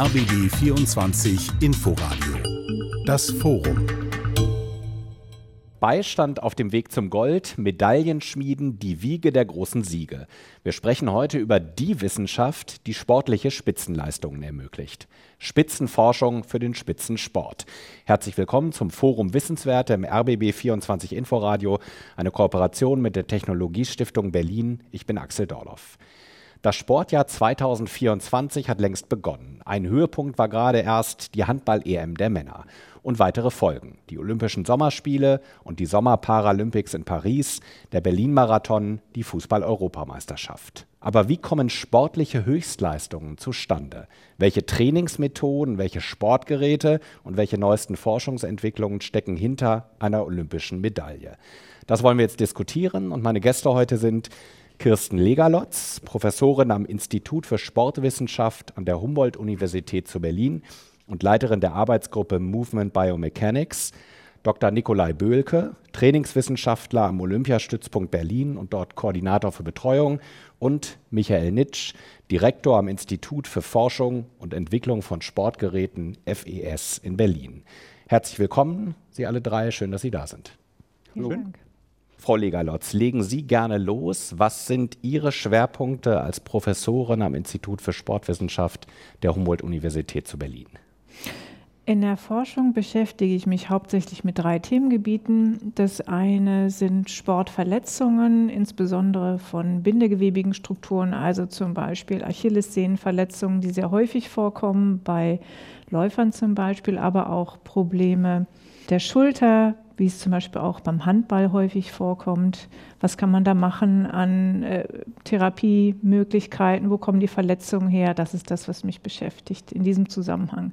RBB 24 Inforadio. Das Forum. Beistand auf dem Weg zum Gold, Medaillenschmieden, die Wiege der großen Siege. Wir sprechen heute über die Wissenschaft, die sportliche Spitzenleistungen ermöglicht. Spitzenforschung für den Spitzensport. Herzlich willkommen zum Forum Wissenswerte im RBB 24 Inforadio, eine Kooperation mit der Technologiestiftung Berlin. Ich bin Axel Dorloff. Das Sportjahr 2024 hat längst begonnen. Ein Höhepunkt war gerade erst die Handball-EM der Männer. Und weitere Folgen. Die Olympischen Sommerspiele und die Sommerparalympics in Paris, der Berlin-Marathon, die Fußball-Europameisterschaft. Aber wie kommen sportliche Höchstleistungen zustande? Welche Trainingsmethoden, welche Sportgeräte und welche neuesten Forschungsentwicklungen stecken hinter einer olympischen Medaille? Das wollen wir jetzt diskutieren und meine Gäste heute sind Kirsten Legalotz, Professorin am Institut für Sportwissenschaft an der Humboldt-Universität zu Berlin und Leiterin der Arbeitsgruppe Movement Biomechanics, Dr. Nikolai Böhlke, Trainingswissenschaftler am Olympiastützpunkt Berlin und dort Koordinator für Betreuung und Michael Nitsch, Direktor am Institut für Forschung und Entwicklung von Sportgeräten FES in Berlin. Herzlich willkommen, Sie alle drei, schön, dass Sie da sind. Hallo. Vielen Dank. Frau Legalotz, legen Sie gerne los. Was sind Ihre Schwerpunkte als Professorin am Institut für Sportwissenschaft der Humboldt-Universität zu Berlin? In der Forschung beschäftige ich mich hauptsächlich mit drei Themengebieten. Das eine sind Sportverletzungen, insbesondere von bindegewebigen Strukturen, also zum Beispiel Achillessehnenverletzungen, die sehr häufig vorkommen, bei Läufern zum Beispiel, aber auch Probleme der Schulter, wie es zum Beispiel auch beim Handball häufig vorkommt. Was kann man da machen an äh, Therapiemöglichkeiten? Wo kommen die Verletzungen her? Das ist das, was mich beschäftigt in diesem Zusammenhang.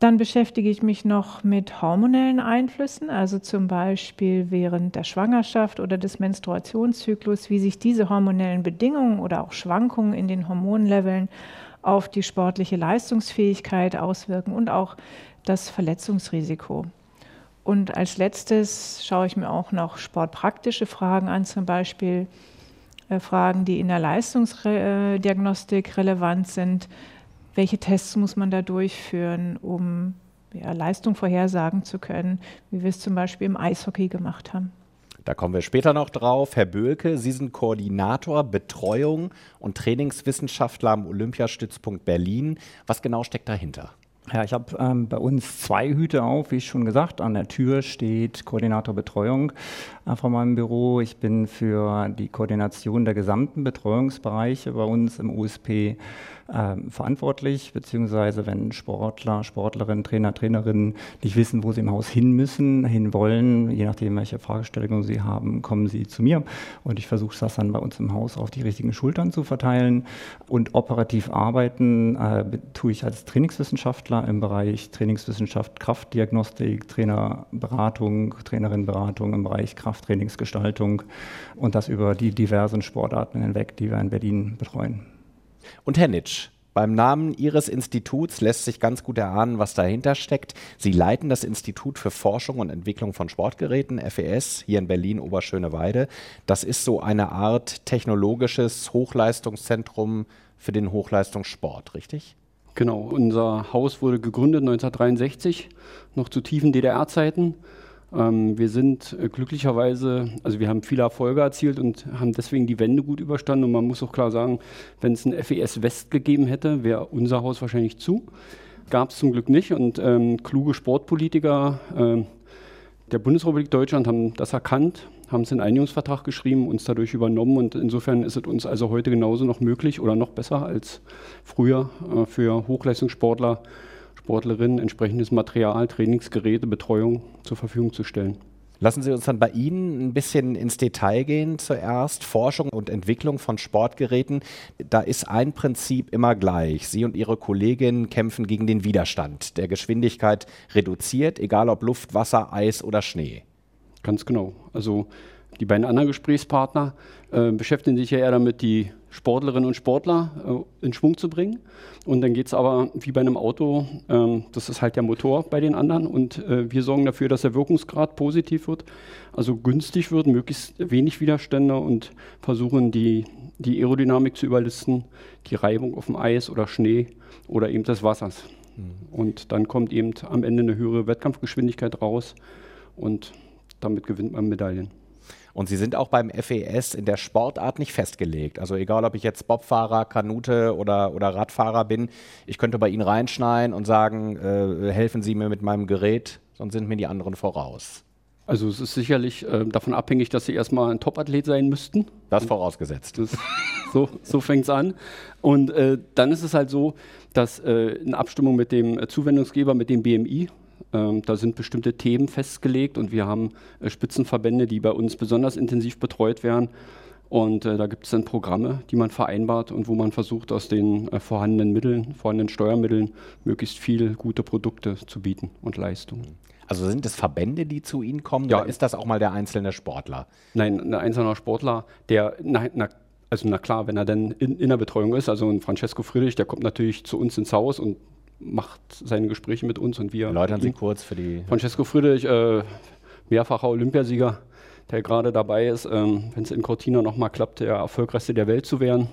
Dann beschäftige ich mich noch mit hormonellen Einflüssen, also zum Beispiel während der Schwangerschaft oder des Menstruationszyklus, wie sich diese hormonellen Bedingungen oder auch Schwankungen in den Hormonleveln auf die sportliche Leistungsfähigkeit auswirken und auch das Verletzungsrisiko. Und als letztes schaue ich mir auch noch sportpraktische Fragen an, zum Beispiel äh, Fragen, die in der Leistungsdiagnostik relevant sind. Welche Tests muss man da durchführen, um ja, Leistung vorhersagen zu können, wie wir es zum Beispiel im Eishockey gemacht haben? Da kommen wir später noch drauf. Herr Böhlke, Sie sind Koordinator Betreuung und Trainingswissenschaftler am Olympiastützpunkt Berlin. Was genau steckt dahinter? Ja, ich habe ähm, bei uns zwei Hüte auf, wie schon gesagt. An der Tür steht Koordinator Betreuung von meinem Büro. Ich bin für die Koordination der gesamten Betreuungsbereiche bei uns im USP äh, verantwortlich, beziehungsweise wenn Sportler, Sportlerinnen, Trainer, Trainerinnen nicht wissen, wo sie im Haus hin müssen, hin wollen, je nachdem, welche Fragestellungen sie haben, kommen sie zu mir und ich versuche das dann bei uns im Haus auf die richtigen Schultern zu verteilen. Und operativ arbeiten äh, tue ich als Trainingswissenschaftler im Bereich Trainingswissenschaft, Kraftdiagnostik, Trainerberatung, Trainerinnenberatung im Bereich Krafttrainingsgestaltung und das über die diversen Sportarten hinweg, die wir in Berlin betreuen. Und Herr Nitsch, beim Namen Ihres Instituts lässt sich ganz gut erahnen, was dahinter steckt. Sie leiten das Institut für Forschung und Entwicklung von Sportgeräten, FES, hier in Berlin, Oberschöneweide. Das ist so eine Art technologisches Hochleistungszentrum für den Hochleistungssport, richtig? Genau, unser Haus wurde gegründet 1963, noch zu tiefen DDR-Zeiten. Ähm, wir sind äh, glücklicherweise, also wir haben viele Erfolge erzielt und haben deswegen die Wende gut überstanden. Und man muss auch klar sagen, wenn es ein FES West gegeben hätte, wäre unser Haus wahrscheinlich zu. Gab es zum Glück nicht. Und ähm, kluge Sportpolitiker äh, der Bundesrepublik Deutschland haben das erkannt, haben es in Einigungsvertrag geschrieben, uns dadurch übernommen. Und insofern ist es uns also heute genauso noch möglich oder noch besser als früher äh, für Hochleistungssportler Sportlerinnen entsprechendes Material, Trainingsgeräte, Betreuung zur Verfügung zu stellen. Lassen Sie uns dann bei Ihnen ein bisschen ins Detail gehen zuerst. Forschung und Entwicklung von Sportgeräten. Da ist ein Prinzip immer gleich. Sie und Ihre Kolleginnen kämpfen gegen den Widerstand, der Geschwindigkeit reduziert, egal ob Luft, Wasser, Eis oder Schnee. Ganz genau. Also die beiden anderen Gesprächspartner äh, beschäftigen sich ja eher damit, die Sportlerinnen und Sportler äh, in Schwung zu bringen. Und dann geht es aber wie bei einem Auto, ähm, das ist halt der Motor bei den anderen und äh, wir sorgen dafür, dass der Wirkungsgrad positiv wird, also günstig wird, möglichst wenig Widerstände und versuchen die, die Aerodynamik zu überlisten, die Reibung auf dem Eis oder Schnee oder eben des Wassers. Mhm. Und dann kommt eben am Ende eine höhere Wettkampfgeschwindigkeit raus und damit gewinnt man Medaillen. Und Sie sind auch beim FES in der Sportart nicht festgelegt. Also egal, ob ich jetzt Bobfahrer, Kanute oder, oder Radfahrer bin, ich könnte bei Ihnen reinschneien und sagen, äh, helfen Sie mir mit meinem Gerät, sonst sind mir die anderen voraus. Also es ist sicherlich äh, davon abhängig, dass Sie erstmal ein Topathlet sein müssten. Das vorausgesetzt. Das, so so fängt es an. Und äh, dann ist es halt so, dass äh, in Abstimmung mit dem Zuwendungsgeber, mit dem BMI, ähm, da sind bestimmte Themen festgelegt und wir haben äh, Spitzenverbände, die bei uns besonders intensiv betreut werden. Und äh, da gibt es dann Programme, die man vereinbart und wo man versucht, aus den äh, vorhandenen Mitteln, vorhandenen Steuermitteln, möglichst viel gute Produkte zu bieten und Leistungen. Also sind es Verbände, die zu Ihnen kommen ja. oder ist das auch mal der einzelne Sportler? Nein, ein einzelner Sportler, der, na, na, also na klar, wenn er dann in, in der Betreuung ist, also ein Francesco Friedrich, der kommt natürlich zu uns ins Haus und macht seine Gespräche mit uns und wir. Erläutern Sie kurz für die. Francesco Friedrich, äh, mehrfacher Olympiasieger, der gerade dabei ist, ähm, wenn es in Cortina nochmal klappt, der erfolgreichste der Welt zu werden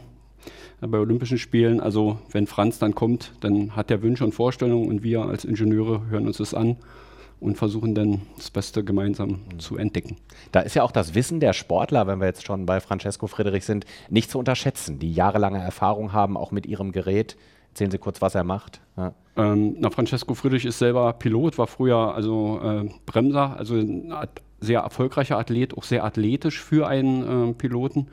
äh, bei Olympischen Spielen. Also wenn Franz dann kommt, dann hat er Wünsche und Vorstellungen und wir als Ingenieure hören uns das an und versuchen dann das Beste gemeinsam mhm. zu entdecken. Da ist ja auch das Wissen der Sportler, wenn wir jetzt schon bei Francesco Friedrich sind, nicht zu unterschätzen, die jahrelange Erfahrung haben, auch mit ihrem Gerät. Erzählen Sie kurz, was er macht. Ja. Ähm, na, Francesco Friedrich ist selber Pilot, war früher also äh, Bremser, also ein sehr erfolgreicher Athlet, auch sehr athletisch für einen äh, Piloten.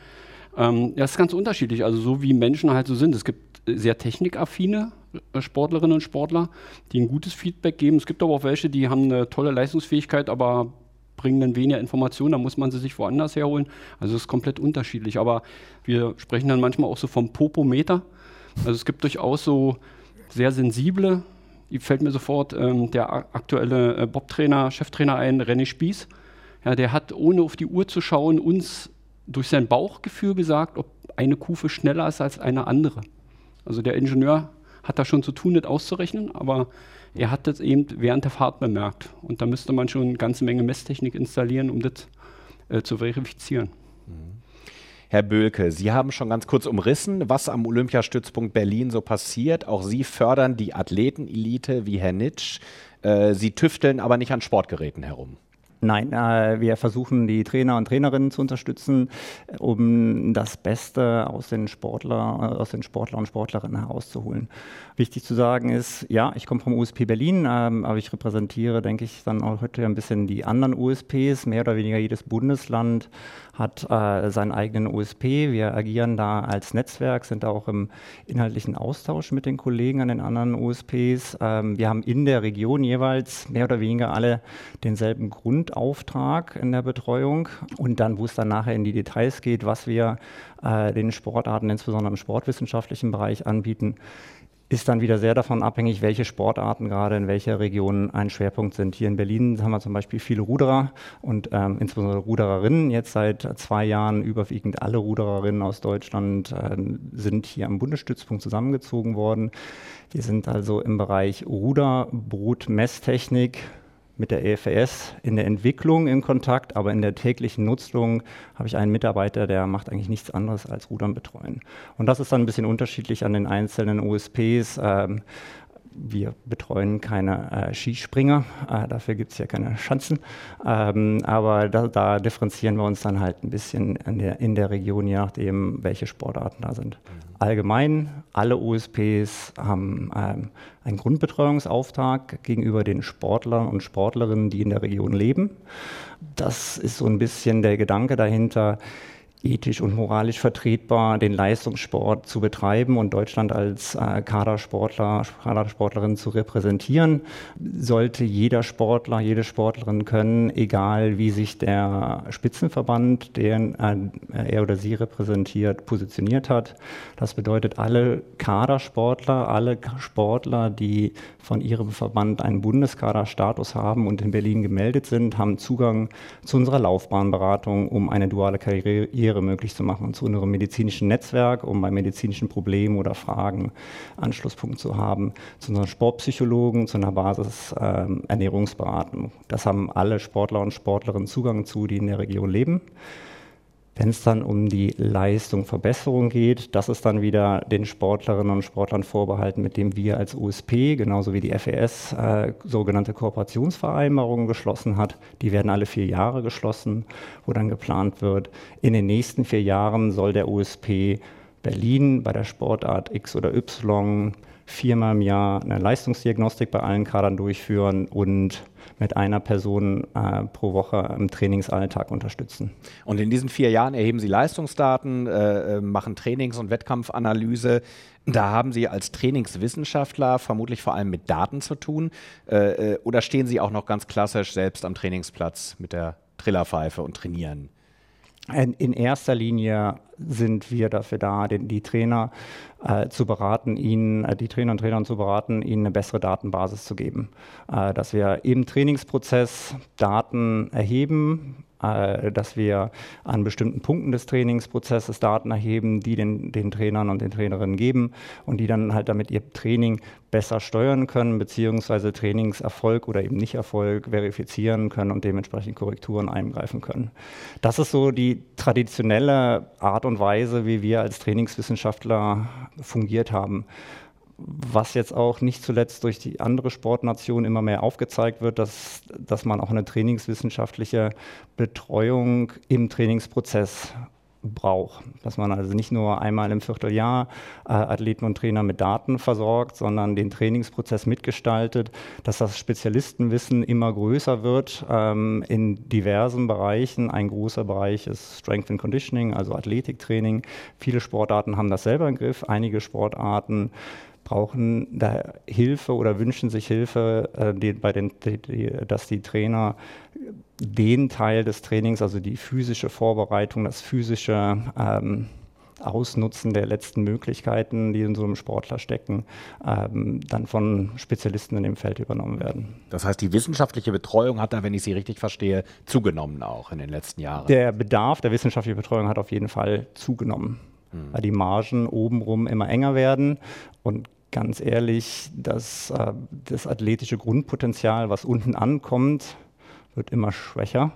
Ähm, ja, ist ganz unterschiedlich, also so wie Menschen halt so sind. Es gibt sehr technikaffine äh, Sportlerinnen und Sportler, die ein gutes Feedback geben. Es gibt aber auch welche, die haben eine tolle Leistungsfähigkeit, aber bringen dann weniger Informationen, da muss man sie sich woanders herholen. Also es ist komplett unterschiedlich. Aber wir sprechen dann manchmal auch so vom Popometer. Also es gibt durchaus so sehr sensible, fällt mir sofort ähm, der aktuelle äh, Bob-Trainer, Cheftrainer ein, René Spieß. Ja, der hat, ohne auf die Uhr zu schauen, uns durch sein Bauchgefühl gesagt, ob eine Kufe schneller ist als eine andere. Also der Ingenieur hat da schon zu tun, das auszurechnen, aber er hat das eben während der Fahrt bemerkt. Und da müsste man schon eine ganze Menge Messtechnik installieren, um das äh, zu verifizieren. Herr Böhlke, Sie haben schon ganz kurz umrissen, was am Olympiastützpunkt Berlin so passiert. Auch Sie fördern die Athletenelite wie Herr Nitsch. Äh, Sie tüfteln aber nicht an Sportgeräten herum. Nein, äh, wir versuchen die Trainer und Trainerinnen zu unterstützen, um das Beste aus den, Sportler, aus den Sportler und Sportlerinnen herauszuholen. Wichtig zu sagen ist, ja, ich komme vom USP Berlin, ähm, aber ich repräsentiere, denke ich, dann auch heute ein bisschen die anderen USPs. Mehr oder weniger jedes Bundesland hat äh, seinen eigenen USP. Wir agieren da als Netzwerk, sind da auch im inhaltlichen Austausch mit den Kollegen an den anderen USPs. Ähm, wir haben in der Region jeweils mehr oder weniger alle denselben Grundauftrag in der Betreuung. Und dann, wo es dann nachher in die Details geht, was wir äh, den Sportarten, insbesondere im sportwissenschaftlichen Bereich anbieten, ist dann wieder sehr davon abhängig, welche Sportarten gerade in welcher Region ein Schwerpunkt sind. Hier in Berlin haben wir zum Beispiel viele Ruderer und ähm, insbesondere Rudererinnen. Jetzt seit zwei Jahren überwiegend alle Rudererinnen aus Deutschland äh, sind hier am Bundesstützpunkt zusammengezogen worden. Wir sind also im Bereich Ruder, Brut, Messtechnik, mit der EFS in der Entwicklung in Kontakt, aber in der täglichen Nutzung habe ich einen Mitarbeiter, der macht eigentlich nichts anderes als Rudern betreuen. Und das ist dann ein bisschen unterschiedlich an den einzelnen USPs. Ähm, wir betreuen keine äh, Skispringer, äh, dafür gibt es ja keine Schanzen. Ähm, aber da, da, differenzieren wir uns dann halt ein bisschen in der, in der Region, je nachdem, welche Sportarten da sind. Mhm. Allgemein, alle USPs haben ähm, einen Grundbetreuungsauftrag gegenüber den Sportlern und Sportlerinnen, die in der Region leben. Das ist so ein bisschen der Gedanke dahinter ethisch und moralisch vertretbar, den Leistungssport zu betreiben und Deutschland als äh, Kadersportler, Kadersportlerin zu repräsentieren, sollte jeder Sportler, jede Sportlerin können, egal wie sich der Spitzenverband, den äh, er oder sie repräsentiert, positioniert hat. Das bedeutet, alle Kadersportler, alle Sportler, die von ihrem Verband einen Bundeskaderstatus haben und in Berlin gemeldet sind, haben Zugang zu unserer Laufbahnberatung, um eine duale Karriere Barriere möglich zu machen zu unserem medizinischen Netzwerk, um bei medizinischen Problemen oder Fragen Anschlusspunkt zu haben, zu unseren Sportpsychologen, zu einer Basis ähm, Ernährungsberatung. Das haben alle Sportler und Sportlerinnen Zugang zu, die in der Region leben. Wenn es dann um die Leistungsverbesserung geht, das ist dann wieder den Sportlerinnen und Sportlern vorbehalten, mit dem wir als USP, genauso wie die FES, äh, sogenannte Kooperationsvereinbarungen geschlossen hat. Die werden alle vier Jahre geschlossen, wo dann geplant wird, in den nächsten vier Jahren soll der USP Berlin bei der Sportart X oder Y viermal im Jahr eine Leistungsdiagnostik bei allen Kadern durchführen und mit einer Person äh, pro Woche im Trainingsalltag unterstützen. Und in diesen vier Jahren erheben Sie Leistungsdaten, äh, äh, machen Trainings- und Wettkampfanalyse. Da haben Sie als Trainingswissenschaftler vermutlich vor allem mit Daten zu tun. Äh, äh oder stehen Sie auch noch ganz klassisch selbst am Trainingsplatz mit der Trillerpfeife und trainieren? In erster Linie sind wir dafür da, den, die Trainer äh, zu beraten, ihnen, äh, die Trainer und Trainer zu beraten, ihnen eine bessere Datenbasis zu geben. Äh, dass wir im Trainingsprozess Daten erheben, äh, dass wir an bestimmten Punkten des Trainingsprozesses Daten erheben, die den, den Trainern und den Trainerinnen geben und die dann halt damit ihr Training besser steuern können, beziehungsweise Trainingserfolg oder eben Nichterfolg verifizieren können und dementsprechend Korrekturen eingreifen können. Das ist so die traditionelle Art und Weise, wie wir als Trainingswissenschaftler fungiert haben was jetzt auch nicht zuletzt durch die andere Sportnation immer mehr aufgezeigt wird, dass, dass man auch eine trainingswissenschaftliche Betreuung im Trainingsprozess braucht. Dass man also nicht nur einmal im Vierteljahr äh, Athleten und Trainer mit Daten versorgt, sondern den Trainingsprozess mitgestaltet, dass das Spezialistenwissen immer größer wird ähm, in diversen Bereichen. Ein großer Bereich ist Strength and Conditioning, also Athletiktraining. Viele Sportarten haben das selber im Griff, einige Sportarten brauchen da Hilfe oder wünschen sich Hilfe, äh, die, bei den, die, dass die Trainer den Teil des Trainings, also die physische Vorbereitung, das physische ähm, Ausnutzen der letzten Möglichkeiten, die in so einem Sportler stecken, ähm, dann von Spezialisten in dem Feld übernommen werden. Das heißt, die wissenschaftliche Betreuung hat da, wenn ich Sie richtig verstehe, zugenommen auch in den letzten Jahren. Der Bedarf der wissenschaftlichen Betreuung hat auf jeden Fall zugenommen hm. weil die Margen obenrum immer enger werden und ganz ehrlich, das, äh, das athletische Grundpotenzial, was unten ankommt, wird immer schwächer.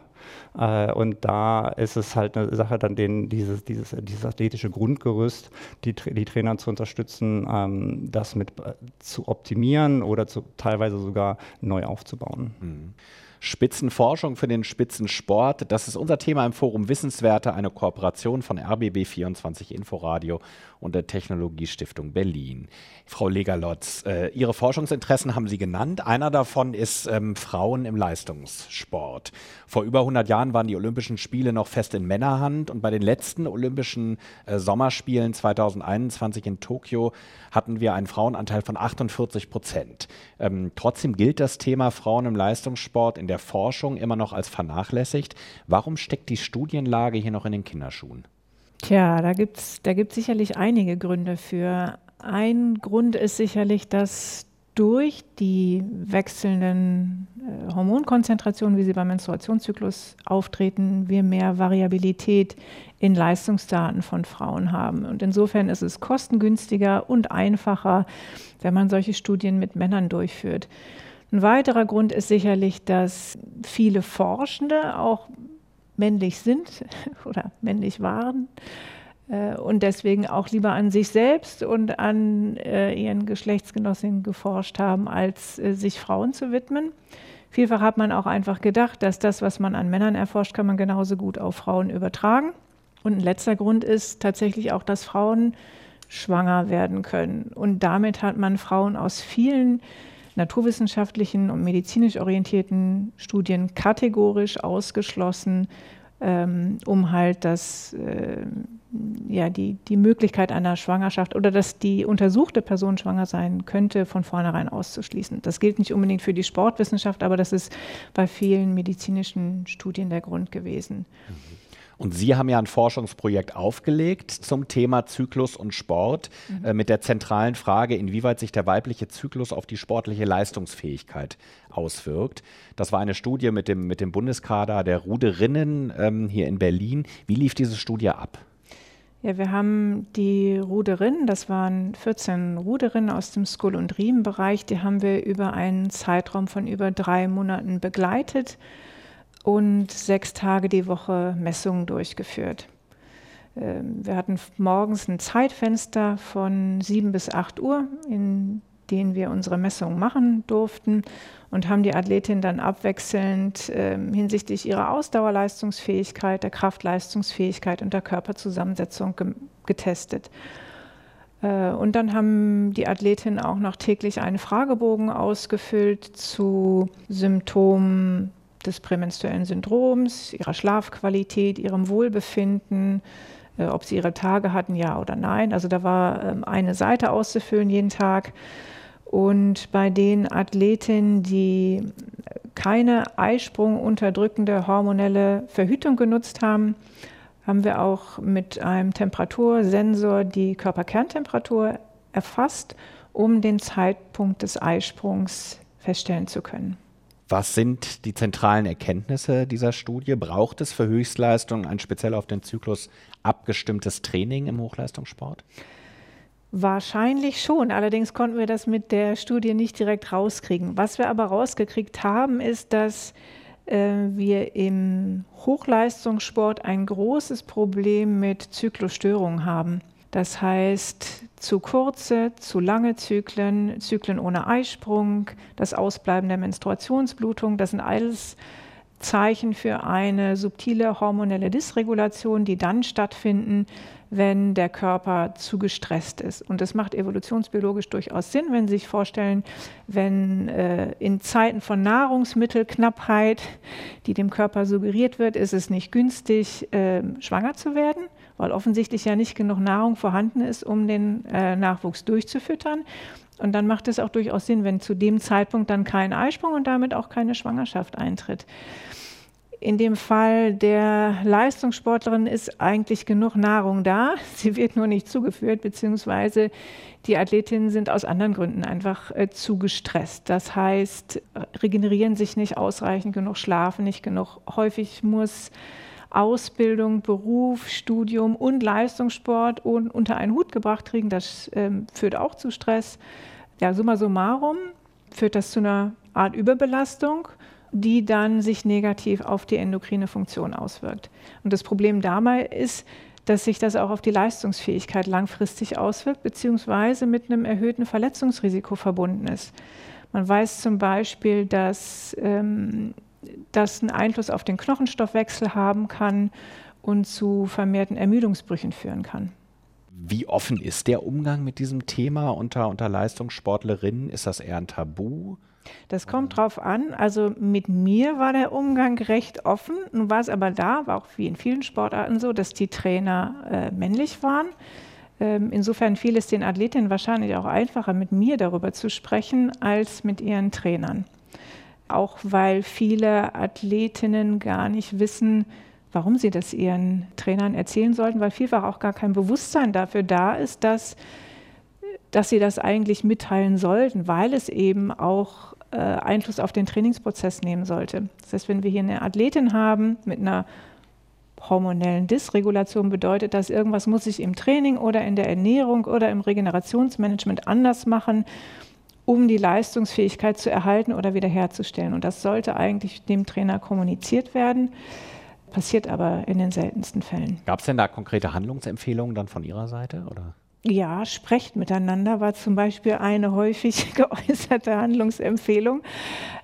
Äh, und da ist es halt eine Sache, dann den, dieses, dieses, dieses athletische Grundgerüst, die, die Trainer zu unterstützen, ähm, das mit äh, zu optimieren oder zu, teilweise sogar neu aufzubauen. Mhm. Spitzenforschung für den Spitzensport. Das ist unser Thema im Forum Wissenswerte, eine Kooperation von RBB24 Inforadio und der Technologiestiftung Berlin. Frau Legalotz, äh, Ihre Forschungsinteressen haben Sie genannt. Einer davon ist ähm, Frauen im Leistungssport. Vor über 100 Jahren waren die Olympischen Spiele noch fest in Männerhand und bei den letzten Olympischen äh, Sommerspielen 2021 in Tokio hatten wir einen Frauenanteil von 48 Prozent. Ähm, trotzdem gilt das Thema Frauen im Leistungssport in der Forschung immer noch als vernachlässigt. Warum steckt die Studienlage hier noch in den Kinderschuhen? Tja, da gibt es da gibt's sicherlich einige Gründe für. Ein Grund ist sicherlich, dass durch die wechselnden äh, Hormonkonzentrationen, wie sie beim Menstruationszyklus auftreten, wir mehr Variabilität in Leistungsdaten von Frauen haben. Und insofern ist es kostengünstiger und einfacher, wenn man solche Studien mit Männern durchführt. Ein weiterer Grund ist sicherlich, dass viele Forschende auch männlich sind oder männlich waren äh, und deswegen auch lieber an sich selbst und an äh, ihren Geschlechtsgenossinnen geforscht haben, als äh, sich Frauen zu widmen. Vielfach hat man auch einfach gedacht, dass das, was man an Männern erforscht, kann man genauso gut auf Frauen übertragen. Und ein letzter Grund ist tatsächlich auch, dass Frauen schwanger werden können. Und damit hat man Frauen aus vielen naturwissenschaftlichen und medizinisch orientierten Studien kategorisch ausgeschlossen, ähm, um halt das, äh, ja, die, die Möglichkeit einer Schwangerschaft oder dass die untersuchte Person schwanger sein könnte, von vornherein auszuschließen. Das gilt nicht unbedingt für die Sportwissenschaft, aber das ist bei vielen medizinischen Studien der Grund gewesen. Mhm. Und Sie haben ja ein Forschungsprojekt aufgelegt zum Thema Zyklus und Sport mhm. äh, mit der zentralen Frage, inwieweit sich der weibliche Zyklus auf die sportliche Leistungsfähigkeit auswirkt. Das war eine Studie mit dem, mit dem Bundeskader der Ruderinnen ähm, hier in Berlin. Wie lief diese Studie ab? Ja, wir haben die Ruderinnen, das waren 14 Ruderinnen aus dem School- und Riemenbereich, die haben wir über einen Zeitraum von über drei Monaten begleitet und sechs Tage die Woche Messungen durchgeführt. Ähm, wir hatten morgens ein Zeitfenster von 7 bis 8 Uhr, in denen wir unsere Messungen machen durften und haben die Athletin dann abwechselnd äh, hinsichtlich ihrer Ausdauerleistungsfähigkeit, der Kraftleistungsfähigkeit und der Körperzusammensetzung ge getestet. Äh, und dann haben die Athletinnen auch noch täglich einen Fragebogen ausgefüllt zu Symptomen des prämenstruellen Syndroms, ihrer Schlafqualität, ihrem Wohlbefinden, äh, ob sie ihre Tage hatten, ja oder nein. Also da war ähm, eine Seite auszufüllen jeden Tag. Und bei den Athletinnen, die keine Eisprung unterdrückende hormonelle Verhütung genutzt haben, haben wir auch mit einem Temperatursensor die Körperkerntemperatur erfasst, um den Zeitpunkt des Eisprungs feststellen zu können. Was sind die zentralen Erkenntnisse dieser Studie? Braucht es für Höchstleistung ein speziell auf den Zyklus abgestimmtes Training im Hochleistungssport? Wahrscheinlich schon. Allerdings konnten wir das mit der Studie nicht direkt rauskriegen. Was wir aber rausgekriegt haben, ist, dass äh, wir im Hochleistungssport ein großes Problem mit Zyklusstörungen haben. Das heißt, zu kurze, zu lange Zyklen, Zyklen ohne Eisprung, das Ausbleiben der Menstruationsblutung, das sind alles Zeichen für eine subtile hormonelle Dysregulation, die dann stattfinden, wenn der Körper zu gestresst ist. Und das macht evolutionsbiologisch durchaus Sinn, wenn Sie sich vorstellen, wenn äh, in Zeiten von Nahrungsmittelknappheit, die dem Körper suggeriert wird, ist es nicht günstig, äh, schwanger zu werden, weil offensichtlich ja nicht genug Nahrung vorhanden ist, um den äh, Nachwuchs durchzufüttern. Und dann macht es auch durchaus Sinn, wenn zu dem Zeitpunkt dann kein Eisprung und damit auch keine Schwangerschaft eintritt. In dem Fall der Leistungssportlerin ist eigentlich genug Nahrung da. Sie wird nur nicht zugeführt, beziehungsweise die Athletinnen sind aus anderen Gründen einfach äh, zu gestresst. Das heißt, regenerieren sich nicht ausreichend genug, schlafen nicht genug. Häufig muss Ausbildung, Beruf, Studium und Leistungssport unter einen Hut gebracht kriegen. Das ähm, führt auch zu Stress. Ja, summa summarum führt das zu einer Art Überbelastung die dann sich negativ auf die endokrine Funktion auswirkt. Und das Problem dabei ist, dass sich das auch auf die Leistungsfähigkeit langfristig auswirkt, beziehungsweise mit einem erhöhten Verletzungsrisiko verbunden ist. Man weiß zum Beispiel, dass ähm, das einen Einfluss auf den Knochenstoffwechsel haben kann und zu vermehrten Ermüdungsbrüchen führen kann. Wie offen ist der Umgang mit diesem Thema unter, unter Leistungssportlerinnen? Ist das eher ein Tabu? Das kommt drauf an. Also mit mir war der Umgang recht offen. Nun war es aber da, war auch wie in vielen Sportarten so, dass die Trainer äh, männlich waren. Ähm, insofern fiel es den Athletinnen wahrscheinlich auch einfacher, mit mir darüber zu sprechen, als mit ihren Trainern. Auch weil viele Athletinnen gar nicht wissen, warum sie das ihren Trainern erzählen sollten, weil vielfach auch gar kein Bewusstsein dafür da ist, dass dass sie das eigentlich mitteilen sollten, weil es eben auch äh, Einfluss auf den Trainingsprozess nehmen sollte. Das heißt, wenn wir hier eine Athletin haben mit einer hormonellen Dysregulation, bedeutet das, irgendwas muss ich im Training oder in der Ernährung oder im Regenerationsmanagement anders machen, um die Leistungsfähigkeit zu erhalten oder wiederherzustellen. Und das sollte eigentlich dem Trainer kommuniziert werden. Passiert aber in den seltensten Fällen. Gab es denn da konkrete Handlungsempfehlungen dann von Ihrer Seite? Oder? Ja, sprecht miteinander war zum Beispiel eine häufig geäußerte Handlungsempfehlung.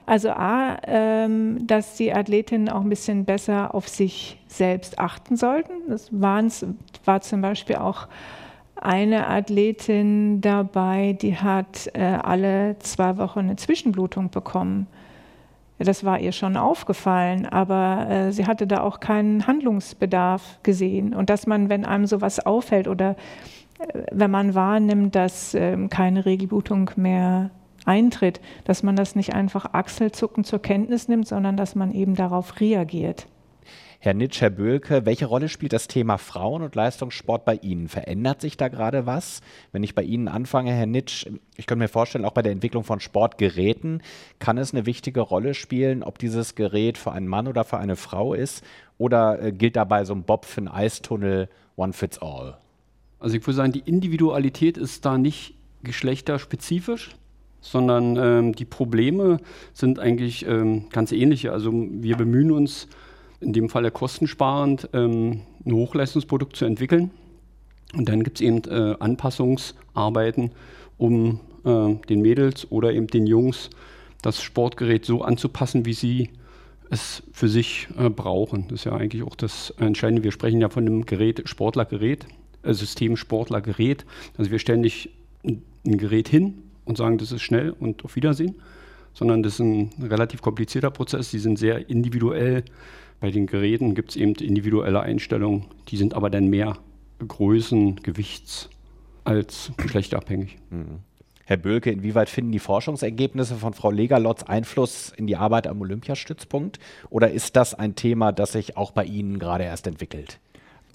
Also A, ähm, dass die Athletinnen auch ein bisschen besser auf sich selbst achten sollten. Das war zum Beispiel auch eine Athletin dabei, die hat äh, alle zwei Wochen eine Zwischenblutung bekommen. Das war ihr schon aufgefallen, aber äh, sie hatte da auch keinen Handlungsbedarf gesehen. Und dass man, wenn einem sowas auffällt oder wenn man wahrnimmt, dass ähm, keine Regelblutung mehr eintritt, dass man das nicht einfach achselzuckend zur Kenntnis nimmt, sondern dass man eben darauf reagiert. Herr Nitsch, Herr Böhlke, welche Rolle spielt das Thema Frauen- und Leistungssport bei Ihnen? Verändert sich da gerade was? Wenn ich bei Ihnen anfange, Herr Nitsch, ich könnte mir vorstellen, auch bei der Entwicklung von Sportgeräten kann es eine wichtige Rolle spielen, ob dieses Gerät für einen Mann oder für eine Frau ist oder äh, gilt dabei so ein Bob für einen Eistunnel One Fits All? Also ich würde sagen, die Individualität ist da nicht geschlechterspezifisch, sondern ähm, die Probleme sind eigentlich ähm, ganz ähnliche. Also wir bemühen uns, in dem Fall kostensparend, ähm, ein Hochleistungsprodukt zu entwickeln. Und dann gibt es eben äh, Anpassungsarbeiten, um äh, den Mädels oder eben den Jungs das Sportgerät so anzupassen, wie sie es für sich äh, brauchen. Das ist ja eigentlich auch das Entscheidende. Wir sprechen ja von einem Gerät, Sportlergerät, äh, System Sportlergerät. Also wir stellen nicht ein, ein Gerät hin und sagen, das ist schnell und auf Wiedersehen, sondern das ist ein relativ komplizierter Prozess. Die sind sehr individuell bei den Geräten gibt es eben individuelle Einstellungen, die sind aber dann mehr Größen, Gewichts als geschlechterabhängig. Mhm. Herr Böhlke, inwieweit finden die Forschungsergebnisse von Frau Legalotz Einfluss in die Arbeit am Olympiastützpunkt? Oder ist das ein Thema, das sich auch bei Ihnen gerade erst entwickelt?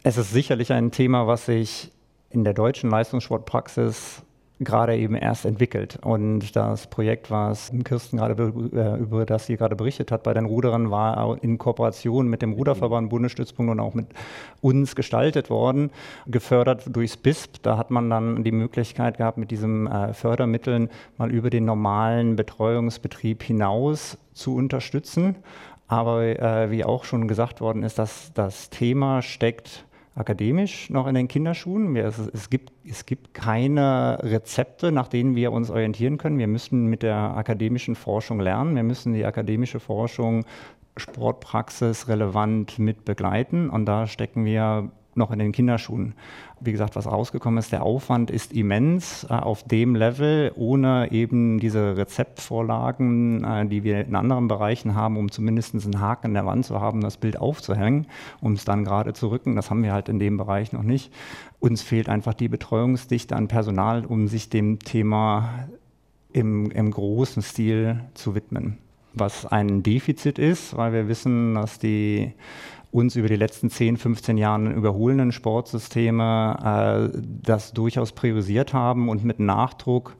Es ist sicherlich ein Thema, was sich in der deutschen Leistungssportpraxis gerade eben erst entwickelt. Und das Projekt, was Kirsten gerade äh, über das sie gerade berichtet hat, bei den Ruderern war in Kooperation mit dem Ruderverband Bundesstützpunkt und auch mit uns gestaltet worden, gefördert durchs BISP. Da hat man dann die Möglichkeit gehabt, mit diesen äh, Fördermitteln mal über den normalen Betreuungsbetrieb hinaus zu unterstützen. Aber äh, wie auch schon gesagt worden ist, dass das Thema steckt akademisch noch in den Kinderschuhen. Wir, es, es, gibt, es gibt keine Rezepte, nach denen wir uns orientieren können. Wir müssen mit der akademischen Forschung lernen. Wir müssen die akademische Forschung Sportpraxis relevant mit begleiten. Und da stecken wir noch in den Kinderschuhen. Wie gesagt, was rausgekommen ist, der Aufwand ist immens äh, auf dem Level, ohne eben diese Rezeptvorlagen, äh, die wir in anderen Bereichen haben, um zumindest einen Haken in der Wand zu haben, das Bild aufzuhängen, um es dann gerade zu rücken. Das haben wir halt in dem Bereich noch nicht. Uns fehlt einfach die Betreuungsdichte an Personal, um sich dem Thema im, im großen Stil zu widmen. Was ein Defizit ist, weil wir wissen, dass die uns über die letzten 10, 15 Jahre überholenden Sportsysteme äh, das durchaus priorisiert haben und mit Nachdruck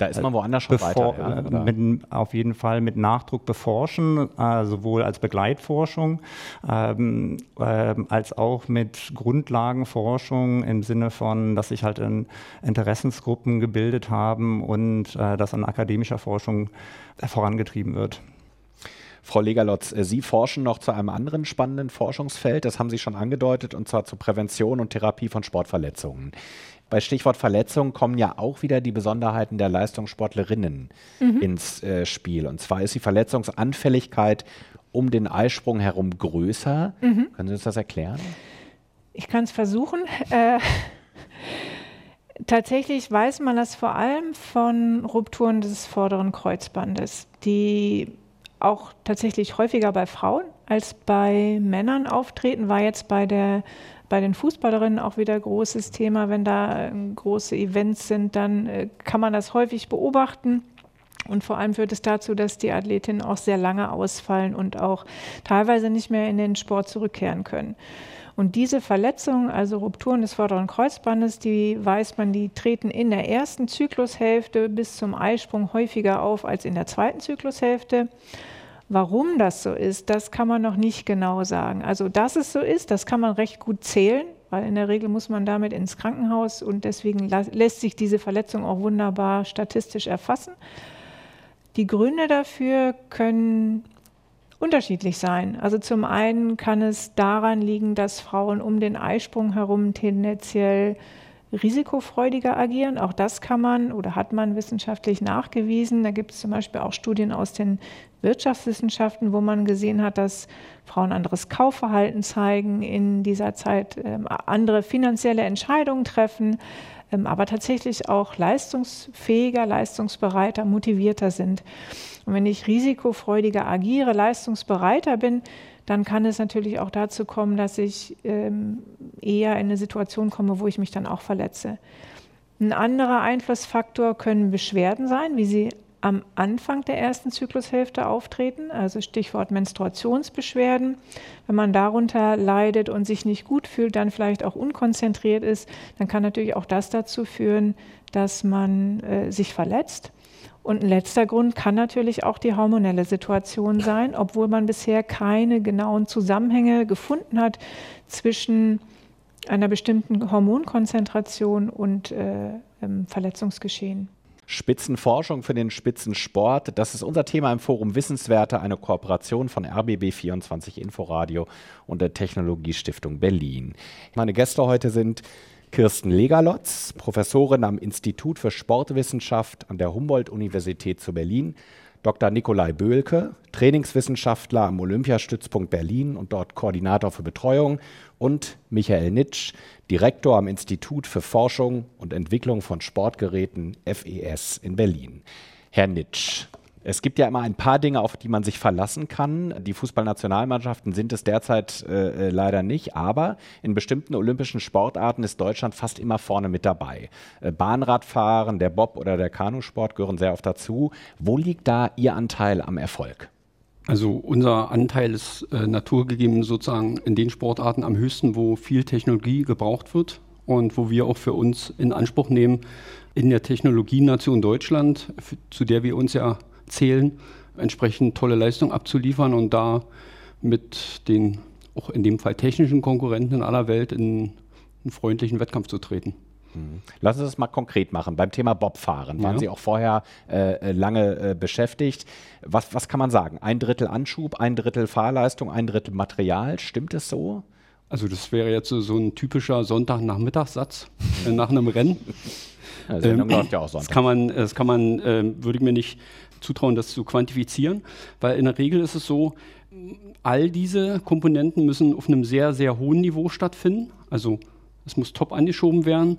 da ist man woanders schon weiter. Ja, mit, auf jeden Fall mit Nachdruck beforschen, äh, sowohl als Begleitforschung ähm, äh, als auch mit Grundlagenforschung im Sinne von, dass sich halt in Interessensgruppen gebildet haben und äh, das an akademischer Forschung vorangetrieben wird. Frau Legalotz, äh, Sie forschen noch zu einem anderen spannenden Forschungsfeld, das haben Sie schon angedeutet, und zwar zur Prävention und Therapie von Sportverletzungen. Bei Stichwort Verletzung kommen ja auch wieder die Besonderheiten der Leistungssportlerinnen mhm. ins äh, Spiel. Und zwar ist die Verletzungsanfälligkeit um den Eisprung herum größer. Mhm. Können Sie uns das erklären? Ich kann es versuchen. Äh, tatsächlich weiß man das vor allem von Rupturen des vorderen Kreuzbandes, die auch tatsächlich häufiger bei Frauen als bei Männern auftreten, war jetzt bei der bei den Fußballerinnen auch wieder großes Thema. Wenn da äh, große Events sind, dann äh, kann man das häufig beobachten. Und vor allem führt es dazu, dass die Athletinnen auch sehr lange ausfallen und auch teilweise nicht mehr in den Sport zurückkehren können. Und diese Verletzungen, also Rupturen des vorderen Kreuzbandes, die weiß man, die treten in der ersten Zyklushälfte bis zum Eisprung häufiger auf als in der zweiten Zyklushälfte. Warum das so ist, das kann man noch nicht genau sagen. Also, dass es so ist, das kann man recht gut zählen, weil in der Regel muss man damit ins Krankenhaus und deswegen lässt sich diese Verletzung auch wunderbar statistisch erfassen. Die Gründe dafür können unterschiedlich sein. Also zum einen kann es daran liegen, dass Frauen um den Eisprung herum tendenziell risikofreudiger agieren. Auch das kann man oder hat man wissenschaftlich nachgewiesen. Da gibt es zum Beispiel auch Studien aus den Wirtschaftswissenschaften, wo man gesehen hat, dass Frauen anderes Kaufverhalten zeigen, in dieser Zeit ähm, andere finanzielle Entscheidungen treffen, ähm, aber tatsächlich auch leistungsfähiger, leistungsbereiter, motivierter sind. Und wenn ich risikofreudiger agiere, leistungsbereiter bin, dann kann es natürlich auch dazu kommen, dass ich ähm, eher in eine Situation komme, wo ich mich dann auch verletze. Ein anderer Einflussfaktor können Beschwerden sein, wie Sie am Anfang der ersten Zyklushälfte auftreten, also Stichwort Menstruationsbeschwerden. Wenn man darunter leidet und sich nicht gut fühlt, dann vielleicht auch unkonzentriert ist, dann kann natürlich auch das dazu führen, dass man äh, sich verletzt. Und ein letzter Grund kann natürlich auch die hormonelle Situation sein, obwohl man bisher keine genauen Zusammenhänge gefunden hat zwischen einer bestimmten Hormonkonzentration und äh, Verletzungsgeschehen. Spitzenforschung für den Spitzensport. Das ist unser Thema im Forum Wissenswerte, eine Kooperation von RBB24 Inforadio und der Technologiestiftung Berlin. Meine Gäste heute sind Kirsten Legalotz, Professorin am Institut für Sportwissenschaft an der Humboldt-Universität zu Berlin, Dr. Nikolai Böhlke, Trainingswissenschaftler am Olympiastützpunkt Berlin und dort Koordinator für Betreuung und Michael Nitsch, Direktor am Institut für Forschung und Entwicklung von Sportgeräten FES in Berlin. Herr Nitsch, es gibt ja immer ein paar Dinge, auf die man sich verlassen kann. Die Fußballnationalmannschaften sind es derzeit äh, äh, leider nicht, aber in bestimmten olympischen Sportarten ist Deutschland fast immer vorne mit dabei. Äh, Bahnradfahren, der Bob oder der Kanusport gehören sehr oft dazu. Wo liegt da Ihr Anteil am Erfolg? Also unser Anteil ist äh, naturgegeben sozusagen in den Sportarten am höchsten, wo viel Technologie gebraucht wird und wo wir auch für uns in Anspruch nehmen, in der Technologienation Deutschland, zu der wir uns ja zählen, entsprechend tolle Leistung abzuliefern und da mit den auch in dem Fall technischen Konkurrenten in aller Welt in einen freundlichen Wettkampf zu treten. Mhm. Lassen Sie es mal konkret machen. Beim Thema Bobfahren waren ja. Sie auch vorher äh, äh, lange äh, beschäftigt. Was, was kann man sagen? Ein Drittel Anschub, ein Drittel Fahrleistung, ein Drittel Material. Stimmt es so? Also das wäre jetzt so, so ein typischer Sonntagnachmittagssatz äh, nach einem Rennen. Ja, ähm, läuft ja auch Sonntag. Das kann man, das kann man äh, würde ich mir nicht zutrauen, das zu quantifizieren, weil in der Regel ist es so, all diese Komponenten müssen auf einem sehr, sehr hohen Niveau stattfinden. Also es muss top angeschoben werden.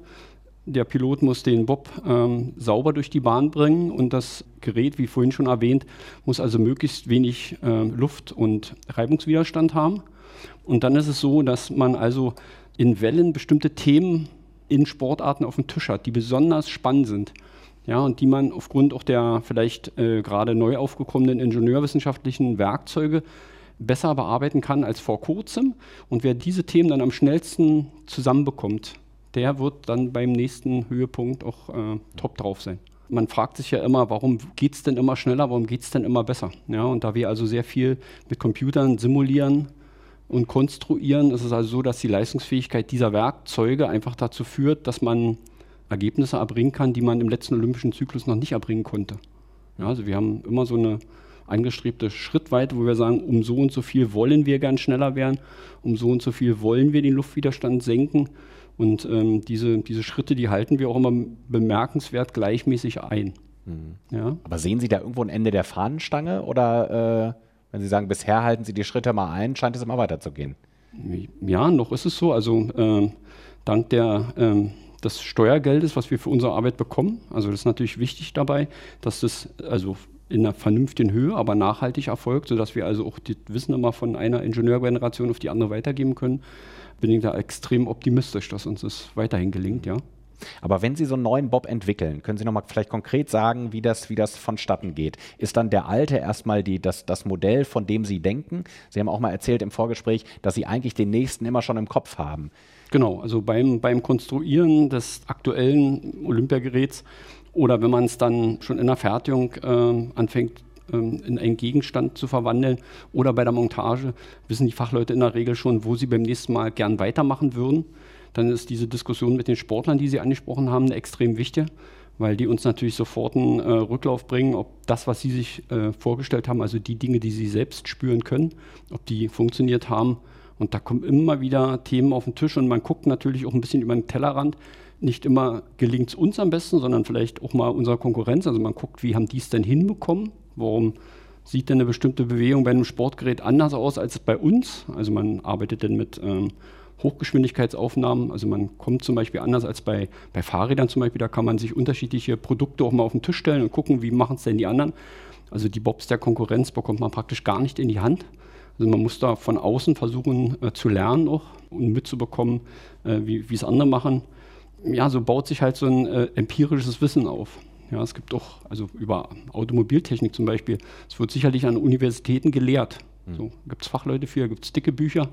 Der Pilot muss den Bob ähm, sauber durch die Bahn bringen und das Gerät, wie vorhin schon erwähnt, muss also möglichst wenig äh, Luft- und Reibungswiderstand haben. Und dann ist es so, dass man also in Wellen bestimmte Themen in Sportarten auf dem Tisch hat, die besonders spannend sind ja, und die man aufgrund auch der vielleicht äh, gerade neu aufgekommenen ingenieurwissenschaftlichen Werkzeuge besser bearbeiten kann als vor kurzem. Und wer diese Themen dann am schnellsten zusammenbekommt, der wird dann beim nächsten Höhepunkt auch äh, top drauf sein. Man fragt sich ja immer, warum geht es denn immer schneller, warum geht es denn immer besser? Ja, und da wir also sehr viel mit Computern simulieren und konstruieren, ist es also so, dass die Leistungsfähigkeit dieser Werkzeuge einfach dazu führt, dass man Ergebnisse erbringen kann, die man im letzten olympischen Zyklus noch nicht erbringen konnte. Ja, also wir haben immer so eine angestrebte Schrittweite, wo wir sagen, um so und so viel wollen wir gern schneller werden, um so und so viel wollen wir den Luftwiderstand senken. Und ähm, diese, diese Schritte, die halten wir auch immer bemerkenswert gleichmäßig ein. Mhm. Ja? Aber sehen Sie da irgendwo ein Ende der Fahnenstange oder äh, wenn Sie sagen, bisher halten Sie die Schritte mal ein, scheint es immer weiterzugehen? Ja, noch ist es so. Also äh, dank der ähm, des Steuergeldes, was wir für unsere Arbeit bekommen. Also das ist natürlich wichtig dabei, dass das also in einer vernünftigen Höhe, aber nachhaltig erfolgt, sodass wir also auch das Wissen immer von einer Ingenieurgeneration auf die andere weitergeben können. Bin ich da extrem optimistisch, dass uns das weiterhin gelingt, ja. Aber wenn Sie so einen neuen Bob entwickeln, können Sie nochmal vielleicht konkret sagen, wie das, wie das vonstatten geht? Ist dann der alte erstmal die, das, das Modell, von dem Sie denken? Sie haben auch mal erzählt im Vorgespräch, dass Sie eigentlich den nächsten immer schon im Kopf haben. Genau, also beim, beim Konstruieren des aktuellen Olympiageräts oder wenn man es dann schon in der Fertigung äh, anfängt, äh, in einen Gegenstand zu verwandeln oder bei der Montage, wissen die Fachleute in der Regel schon, wo sie beim nächsten Mal gern weitermachen würden. Dann ist diese Diskussion mit den Sportlern, die Sie angesprochen haben, extrem wichtig, weil die uns natürlich sofort einen äh, Rücklauf bringen, ob das, was sie sich äh, vorgestellt haben, also die Dinge, die sie selbst spüren können, ob die funktioniert haben und da kommen immer wieder Themen auf den Tisch und man guckt natürlich auch ein bisschen über den Tellerrand. Nicht immer gelingt es uns am besten, sondern vielleicht auch mal unserer Konkurrenz. Also man guckt, wie haben die es denn hinbekommen? Warum sieht denn eine bestimmte Bewegung bei einem Sportgerät anders aus als bei uns? Also man arbeitet dann mit ähm, Hochgeschwindigkeitsaufnahmen. Also man kommt zum Beispiel anders als bei, bei Fahrrädern zum Beispiel. Da kann man sich unterschiedliche Produkte auch mal auf den Tisch stellen und gucken, wie machen es denn die anderen. Also die Bobs der Konkurrenz bekommt man praktisch gar nicht in die Hand. Also man muss da von außen versuchen äh, zu lernen auch und mitzubekommen, äh, wie es andere machen. Ja, so baut sich halt so ein äh, empirisches Wissen auf. Ja, es gibt auch, also über Automobiltechnik zum Beispiel, es wird sicherlich an Universitäten gelehrt. Mhm. So gibt es Fachleute für, gibt es dicke Bücher.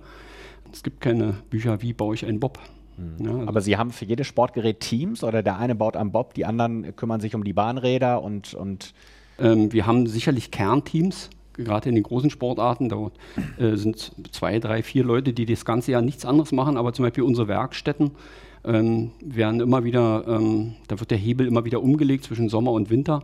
Es gibt keine Bücher, wie baue ich einen Bob. Mhm. Ja, also Aber Sie haben für jedes Sportgerät Teams oder der eine baut am Bob, die anderen kümmern sich um die Bahnräder und. und ähm, wir haben sicherlich Kernteams, gerade in den großen Sportarten. Da äh, sind zwei, drei, vier Leute, die das ganze Jahr nichts anderes machen, aber zum Beispiel unsere Werkstätten ähm, werden immer wieder, ähm, da wird der Hebel immer wieder umgelegt zwischen Sommer und Winter.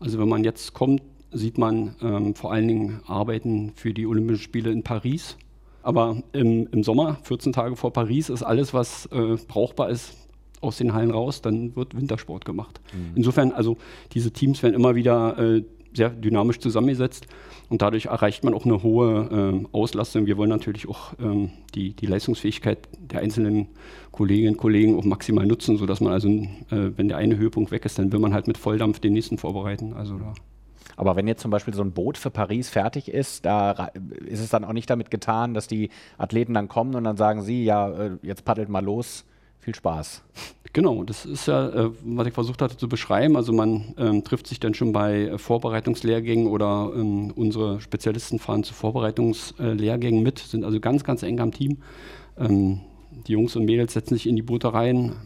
Also wenn man jetzt kommt, sieht man ähm, vor allen Dingen Arbeiten für die Olympischen Spiele in Paris. Aber im, im Sommer, 14 Tage vor Paris, ist alles, was äh, brauchbar ist, aus den Hallen raus, dann wird Wintersport gemacht. Mhm. Insofern, also diese Teams werden immer wieder äh, sehr dynamisch zusammengesetzt und dadurch erreicht man auch eine hohe äh, Auslastung. Wir wollen natürlich auch ähm, die, die Leistungsfähigkeit der einzelnen Kolleginnen und Kollegen auch maximal nutzen, sodass man also, äh, wenn der eine Höhepunkt weg ist, dann will man halt mit Volldampf den nächsten vorbereiten. Also da. Aber wenn jetzt zum Beispiel so ein Boot für Paris fertig ist, da ist es dann auch nicht damit getan, dass die Athleten dann kommen und dann sagen sie, ja, äh, jetzt paddelt mal los, viel Spaß. Genau, das ist ja, äh, was ich versucht hatte zu beschreiben. Also man ähm, trifft sich dann schon bei äh, Vorbereitungslehrgängen oder ähm, unsere Spezialisten fahren zu Vorbereitungslehrgängen mit, sind also ganz, ganz eng am Team. Ähm, die Jungs und Mädels setzen sich in die Boote rein.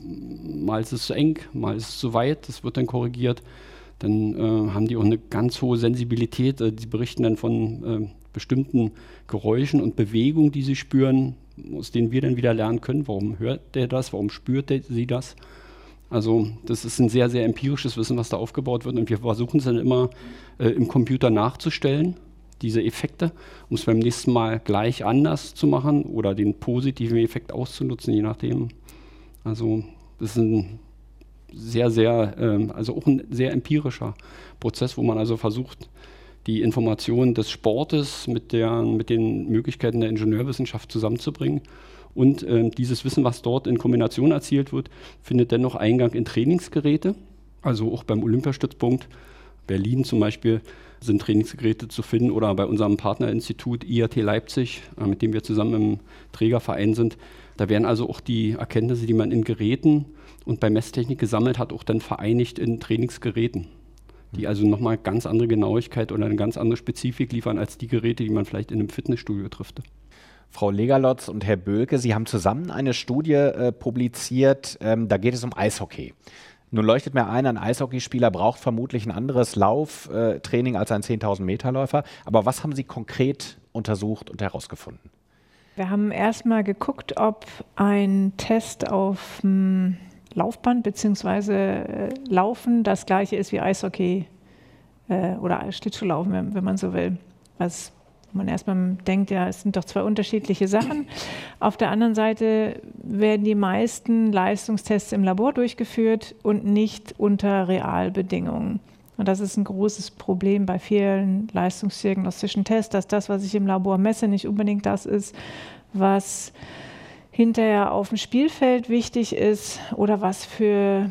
Mal ist es zu eng, mal ist es zu weit, das wird dann korrigiert. Dann äh, haben die auch eine ganz hohe Sensibilität. Äh, die berichten dann von äh, bestimmten Geräuschen und Bewegungen, die sie spüren, aus denen wir dann wieder lernen können. Warum hört der das? Warum spürt der, sie das? Also das ist ein sehr, sehr empirisches Wissen, was da aufgebaut wird. Und wir versuchen es dann immer äh, im Computer nachzustellen, diese Effekte, um es beim nächsten Mal gleich anders zu machen oder den positiven Effekt auszunutzen, je nachdem. Also das ist ein sehr, sehr, äh, also auch ein sehr empirischer Prozess, wo man also versucht, die Informationen des Sportes mit, der, mit den Möglichkeiten der Ingenieurwissenschaft zusammenzubringen. Und äh, dieses Wissen, was dort in Kombination erzielt wird, findet dennoch Eingang in Trainingsgeräte. Also auch beim Olympiastützpunkt Berlin zum Beispiel sind Trainingsgeräte zu finden oder bei unserem Partnerinstitut IAT Leipzig, äh, mit dem wir zusammen im Trägerverein sind. Da werden also auch die Erkenntnisse, die man in Geräten und bei Messtechnik gesammelt hat, auch dann vereinigt in Trainingsgeräten die also nochmal ganz andere Genauigkeit oder eine ganz andere Spezifik liefern als die Geräte, die man vielleicht in einem Fitnessstudio trifft. Frau Legalotz und Herr Bölke, Sie haben zusammen eine Studie äh, publiziert, ähm, da geht es um Eishockey. Nun leuchtet mir ein, ein Eishockeyspieler braucht vermutlich ein anderes Lauftraining äh, als ein 10.000 Meter Läufer. Aber was haben Sie konkret untersucht und herausgefunden? Wir haben erstmal geguckt, ob ein Test auf hm, Laufband bzw. Äh, Laufen das gleiche ist wie Eishockey äh, oder Schlittschuhlaufen, wenn, wenn man so will. Was man erstmal denkt, ja, es sind doch zwei unterschiedliche Sachen. Auf der anderen Seite werden die meisten Leistungstests im Labor durchgeführt und nicht unter Realbedingungen. Und das ist ein großes Problem bei vielen leistungsdiagnostischen Tests, dass das, was ich im Labor messe, nicht unbedingt das ist, was hinterher auf dem Spielfeld wichtig ist oder was für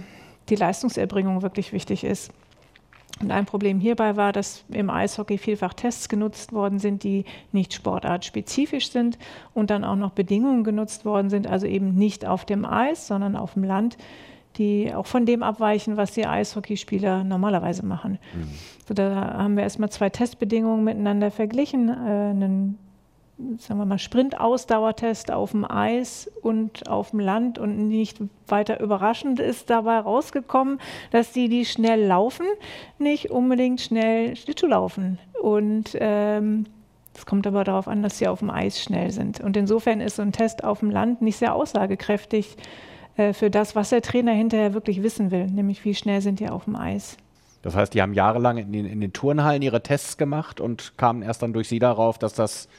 die Leistungserbringung wirklich wichtig ist. Und ein Problem hierbei war, dass im Eishockey vielfach Tests genutzt worden sind, die nicht sportartspezifisch sind und dann auch noch Bedingungen genutzt worden sind, also eben nicht auf dem Eis, sondern auf dem Land, die auch von dem abweichen, was die Eishockeyspieler normalerweise machen. Mhm. So, da haben wir erstmal zwei Testbedingungen miteinander verglichen, äh, einen sagen wir mal, Sprint-Ausdauertest auf dem Eis und auf dem Land und nicht weiter überraschend ist dabei rausgekommen, dass die, die schnell laufen, nicht unbedingt schnell Schlittschuh laufen. Und ähm, es kommt aber darauf an, dass sie auf dem Eis schnell sind. Und insofern ist so ein Test auf dem Land nicht sehr aussagekräftig äh, für das, was der Trainer hinterher wirklich wissen will, nämlich wie schnell sind die auf dem Eis. Das heißt, die haben jahrelang in den, in den Turnhallen ihre Tests gemacht und kamen erst dann durch sie darauf, dass das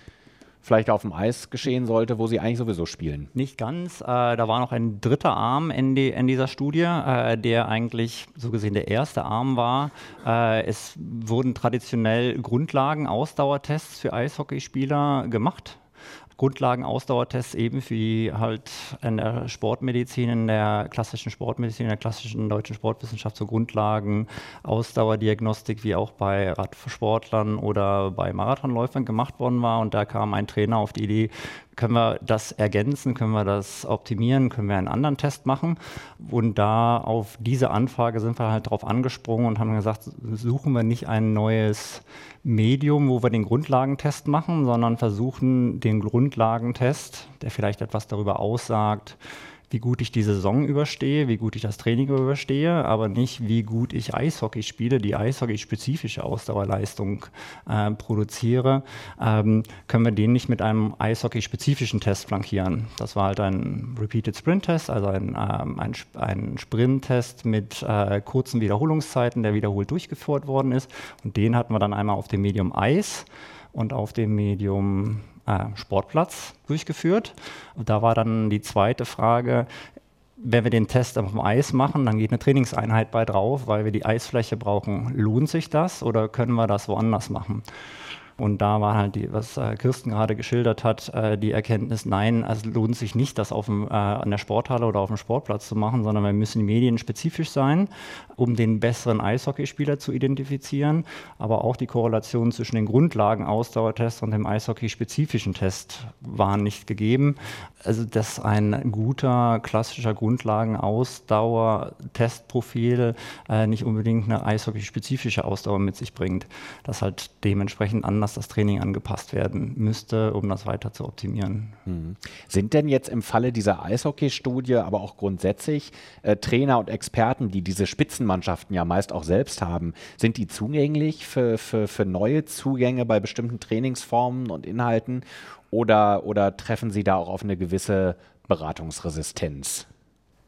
vielleicht auf dem Eis geschehen sollte, wo sie eigentlich sowieso spielen. Nicht ganz. Äh, da war noch ein dritter Arm in, die, in dieser Studie, äh, der eigentlich so gesehen der erste Arm war. Äh, es wurden traditionell Grundlagen, Ausdauertests für Eishockeyspieler gemacht Grundlagenausdauertests eben wie halt in der Sportmedizin, in der klassischen Sportmedizin, in der klassischen deutschen Sportwissenschaft zur Grundlagenausdauerdiagnostik wie auch bei Radsportlern oder bei Marathonläufern gemacht worden war. Und da kam ein Trainer auf die Idee, können wir das ergänzen, können wir das optimieren, können wir einen anderen Test machen. Und da auf diese Anfrage sind wir halt drauf angesprungen und haben gesagt, suchen wir nicht ein neues Medium, wo wir den Grundlagentest machen, sondern versuchen den Grundlagentest, der vielleicht etwas darüber aussagt, wie gut ich die Saison überstehe, wie gut ich das Training überstehe, aber nicht, wie gut ich Eishockey spiele, die Eishockey-spezifische Ausdauerleistung äh, produziere, ähm, können wir den nicht mit einem Eishockey-spezifischen Test flankieren. Das war halt ein Repeated Sprint-Test, also ein, ähm, ein, ein Sprint-Test mit äh, kurzen Wiederholungszeiten, der wiederholt durchgeführt worden ist. Und den hatten wir dann einmal auf dem Medium Eis und auf dem Medium Sportplatz durchgeführt. Da war dann die zweite Frage, wenn wir den Test auf dem Eis machen, dann geht eine Trainingseinheit bei drauf, weil wir die Eisfläche brauchen. Lohnt sich das oder können wir das woanders machen? Und da war halt die, was äh, Kirsten gerade geschildert hat, äh, die Erkenntnis, nein, es lohnt sich nicht, das auf dem, äh, an der Sporthalle oder auf dem Sportplatz zu machen, sondern wir müssen medienspezifisch sein, um den besseren Eishockeyspieler zu identifizieren, aber auch die Korrelation zwischen den Grundlagen-Ausdauertest und dem Eishockey-spezifischen Test waren nicht gegeben. Also, dass ein guter klassischer Grundlagen-Ausdauer-Testprofil äh, nicht unbedingt eine Eishockey-spezifische Ausdauer mit sich bringt, das halt dementsprechend anders dass das Training angepasst werden müsste, um das weiter zu optimieren. Mhm. Sind denn jetzt im Falle dieser Eishockey-Studie, aber auch grundsätzlich äh, Trainer und Experten, die diese Spitzenmannschaften ja meist auch selbst haben, sind die zugänglich für, für, für neue Zugänge bei bestimmten Trainingsformen und Inhalten oder, oder treffen sie da auch auf eine gewisse Beratungsresistenz?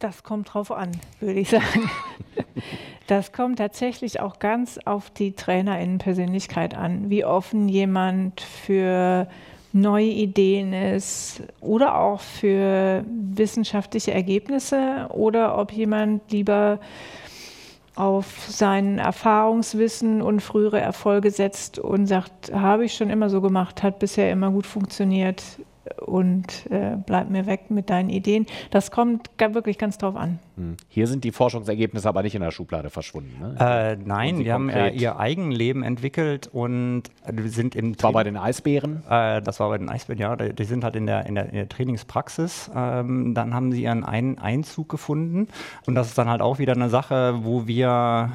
Das kommt drauf an, würde ich sagen. Das kommt tatsächlich auch ganz auf die Trainerinnenpersönlichkeit an, wie offen jemand für neue Ideen ist oder auch für wissenschaftliche Ergebnisse oder ob jemand lieber auf sein Erfahrungswissen und frühere Erfolge setzt und sagt, habe ich schon immer so gemacht, hat bisher immer gut funktioniert, und äh, bleib mir weg mit deinen Ideen. Das kommt wirklich ganz drauf an. Hm. Hier sind die Forschungsergebnisse aber nicht in der Schublade verschwunden. Ne? Äh, nein, wir haben äh, ihr Eigenleben entwickelt und sind im. Das war bei den Eisbären? Äh, das war bei den Eisbären, ja. Die sind halt in der, in der, in der Trainingspraxis. Ähm, dann haben sie ihren Ein Einzug gefunden und das ist dann halt auch wieder eine Sache, wo wir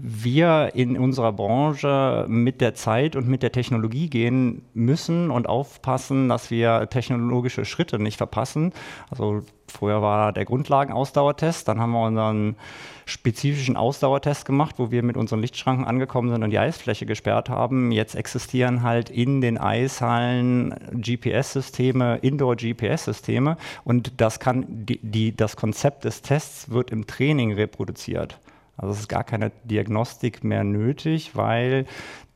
wir in unserer Branche mit der Zeit und mit der Technologie gehen müssen und aufpassen, dass wir technologische Schritte nicht verpassen. Also vorher war der Grundlagenausdauertest, dann haben wir unseren spezifischen Ausdauertest gemacht, wo wir mit unseren Lichtschranken angekommen sind und die Eisfläche gesperrt haben. Jetzt existieren halt in den Eishallen GPS-Systeme, Indoor-GPS-Systeme und das kann die, die, das Konzept des Tests wird im Training reproduziert. Also es ist gar keine Diagnostik mehr nötig, weil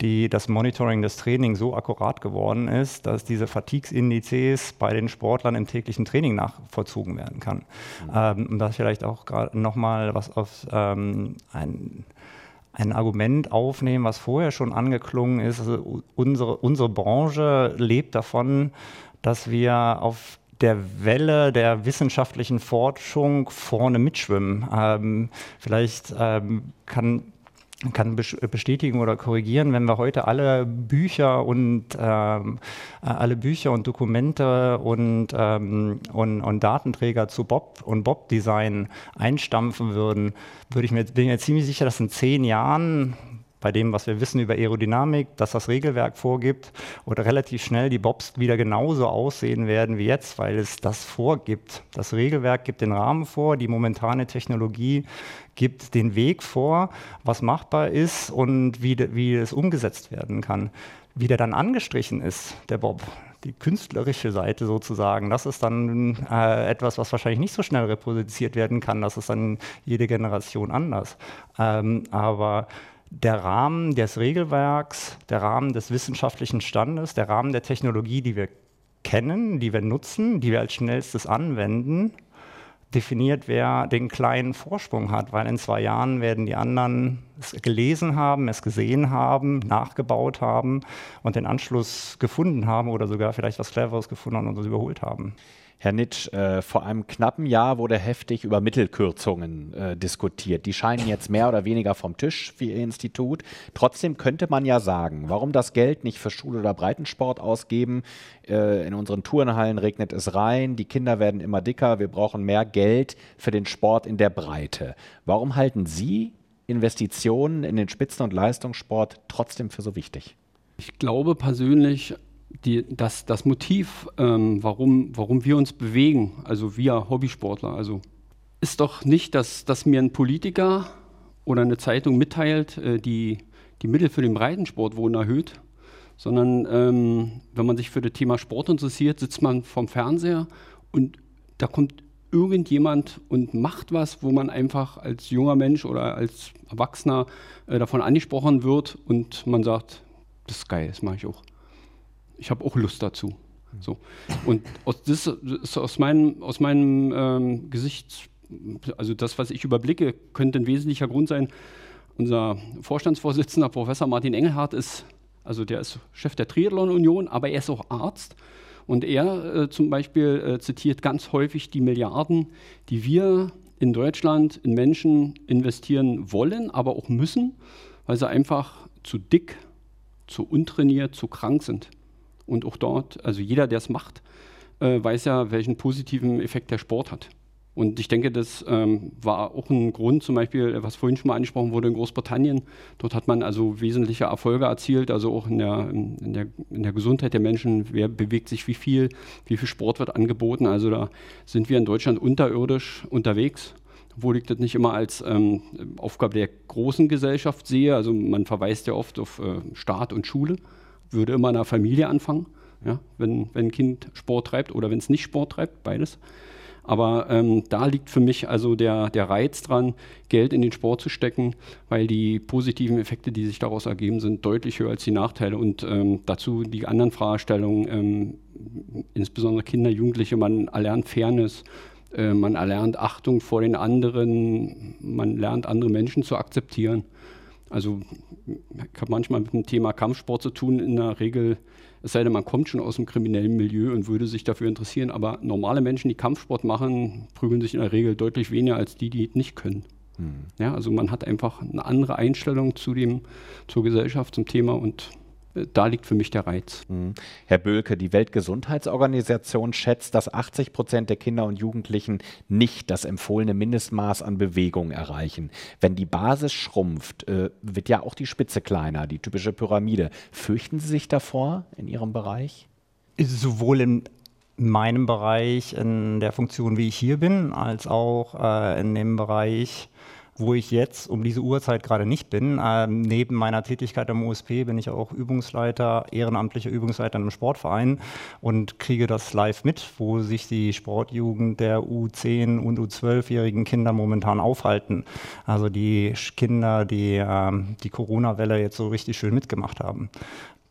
die, das Monitoring des Trainings so akkurat geworden ist, dass diese Fatigues-Indizes bei den Sportlern im täglichen Training nachvollzogen werden kann. Mhm. Ähm, und das vielleicht auch gerade nochmal was auf ähm, ein ein Argument aufnehmen, was vorher schon angeklungen ist. Also unsere, unsere Branche lebt davon, dass wir auf der Welle der wissenschaftlichen Forschung vorne mitschwimmen. Ähm, vielleicht ähm, kann kann bestätigen oder korrigieren, wenn wir heute alle Bücher und ähm, äh, alle Bücher und Dokumente und, ähm, und, und, Datenträger zu Bob und Bob Design einstampfen würden, würde ich mir, bin mir ziemlich sicher, dass in zehn Jahren bei dem, was wir wissen über Aerodynamik, dass das Regelwerk vorgibt oder relativ schnell die Bobs wieder genauso aussehen werden wie jetzt, weil es das vorgibt. Das Regelwerk gibt den Rahmen vor, die momentane Technologie gibt den Weg vor, was machbar ist und wie, wie es umgesetzt werden kann. Wie der dann angestrichen ist, der Bob, die künstlerische Seite sozusagen, das ist dann äh, etwas, was wahrscheinlich nicht so schnell reproduziert werden kann. Das ist dann jede Generation anders. Ähm, aber der Rahmen des Regelwerks, der Rahmen des wissenschaftlichen Standes, der Rahmen der Technologie, die wir kennen, die wir nutzen, die wir als schnellstes anwenden, definiert, wer den kleinen Vorsprung hat, weil in zwei Jahren werden die anderen es gelesen haben, es gesehen haben, nachgebaut haben und den Anschluss gefunden haben oder sogar vielleicht was Cleveres gefunden und uns überholt haben. Herr Nitsch, äh, vor einem knappen Jahr wurde heftig über Mittelkürzungen äh, diskutiert. Die scheinen jetzt mehr oder weniger vom Tisch für Ihr Institut. Trotzdem könnte man ja sagen, warum das Geld nicht für Schule oder Breitensport ausgeben? Äh, in unseren Turnhallen regnet es rein, die Kinder werden immer dicker, wir brauchen mehr Geld für den Sport in der Breite. Warum halten Sie Investitionen in den Spitzen- und Leistungssport trotzdem für so wichtig? Ich glaube persönlich, die, das, das Motiv, ähm, warum, warum wir uns bewegen, also wir Hobbysportler, also ist doch nicht, dass, dass mir ein Politiker oder eine Zeitung mitteilt, äh, die, die Mittel für den Breitensport wurden erhöht, sondern ähm, wenn man sich für das Thema Sport interessiert, sitzt man vom Fernseher und da kommt irgendjemand und macht was, wo man einfach als junger Mensch oder als Erwachsener äh, davon angesprochen wird und man sagt, das ist geil, das mache ich auch ich habe auch Lust dazu. So. Und aus, das ist aus meinem, aus meinem ähm, Gesicht, also das, was ich überblicke, könnte ein wesentlicher Grund sein. Unser Vorstandsvorsitzender, Professor Martin Engelhardt, ist, also der ist Chef der Triathlon Union, aber er ist auch Arzt. Und er äh, zum Beispiel äh, zitiert ganz häufig die Milliarden, die wir in Deutschland in Menschen investieren wollen, aber auch müssen, weil sie einfach zu dick, zu untrainiert, zu krank sind. Und auch dort, also jeder, der es macht, äh, weiß ja, welchen positiven Effekt der Sport hat. Und ich denke, das ähm, war auch ein Grund, zum Beispiel, was vorhin schon mal angesprochen wurde in Großbritannien. Dort hat man also wesentliche Erfolge erzielt, also auch in der, in der, in der Gesundheit der Menschen. Wer bewegt sich wie viel, wie viel Sport wird angeboten. Also da sind wir in Deutschland unterirdisch unterwegs obwohl ich das nicht immer als ähm, Aufgabe der großen Gesellschaft sehe. Also man verweist ja oft auf äh, Staat und Schule würde immer in der Familie anfangen, ja, wenn, wenn ein Kind Sport treibt oder wenn es nicht Sport treibt, beides. Aber ähm, da liegt für mich also der, der Reiz dran, Geld in den Sport zu stecken, weil die positiven Effekte, die sich daraus ergeben, sind deutlich höher als die Nachteile. Und ähm, dazu die anderen Fragestellungen, ähm, insbesondere Kinder, Jugendliche, man erlernt Fairness, äh, man erlernt Achtung vor den anderen, man lernt andere Menschen zu akzeptieren. Also ich habe manchmal mit dem Thema Kampfsport zu tun, in der Regel, es sei denn, man kommt schon aus dem kriminellen Milieu und würde sich dafür interessieren, aber normale Menschen, die Kampfsport machen, prügeln sich in der Regel deutlich weniger als die, die nicht können. Mhm. Ja, also man hat einfach eine andere Einstellung zu dem, zur Gesellschaft, zum Thema und da liegt für mich der Reiz. Mhm. Herr Böhlke, die Weltgesundheitsorganisation schätzt, dass 80 Prozent der Kinder und Jugendlichen nicht das empfohlene Mindestmaß an Bewegung erreichen. Wenn die Basis schrumpft, äh, wird ja auch die Spitze kleiner, die typische Pyramide. Fürchten Sie sich davor in Ihrem Bereich? Sowohl in meinem Bereich, in der Funktion, wie ich hier bin, als auch äh, in dem Bereich, wo ich jetzt um diese Uhrzeit gerade nicht bin. Ähm, neben meiner Tätigkeit am USP bin ich auch Übungsleiter, ehrenamtlicher Übungsleiter im Sportverein und kriege das live mit, wo sich die Sportjugend der U10 und U12-jährigen Kinder momentan aufhalten. Also die Kinder, die ähm, die Corona-Welle jetzt so richtig schön mitgemacht haben.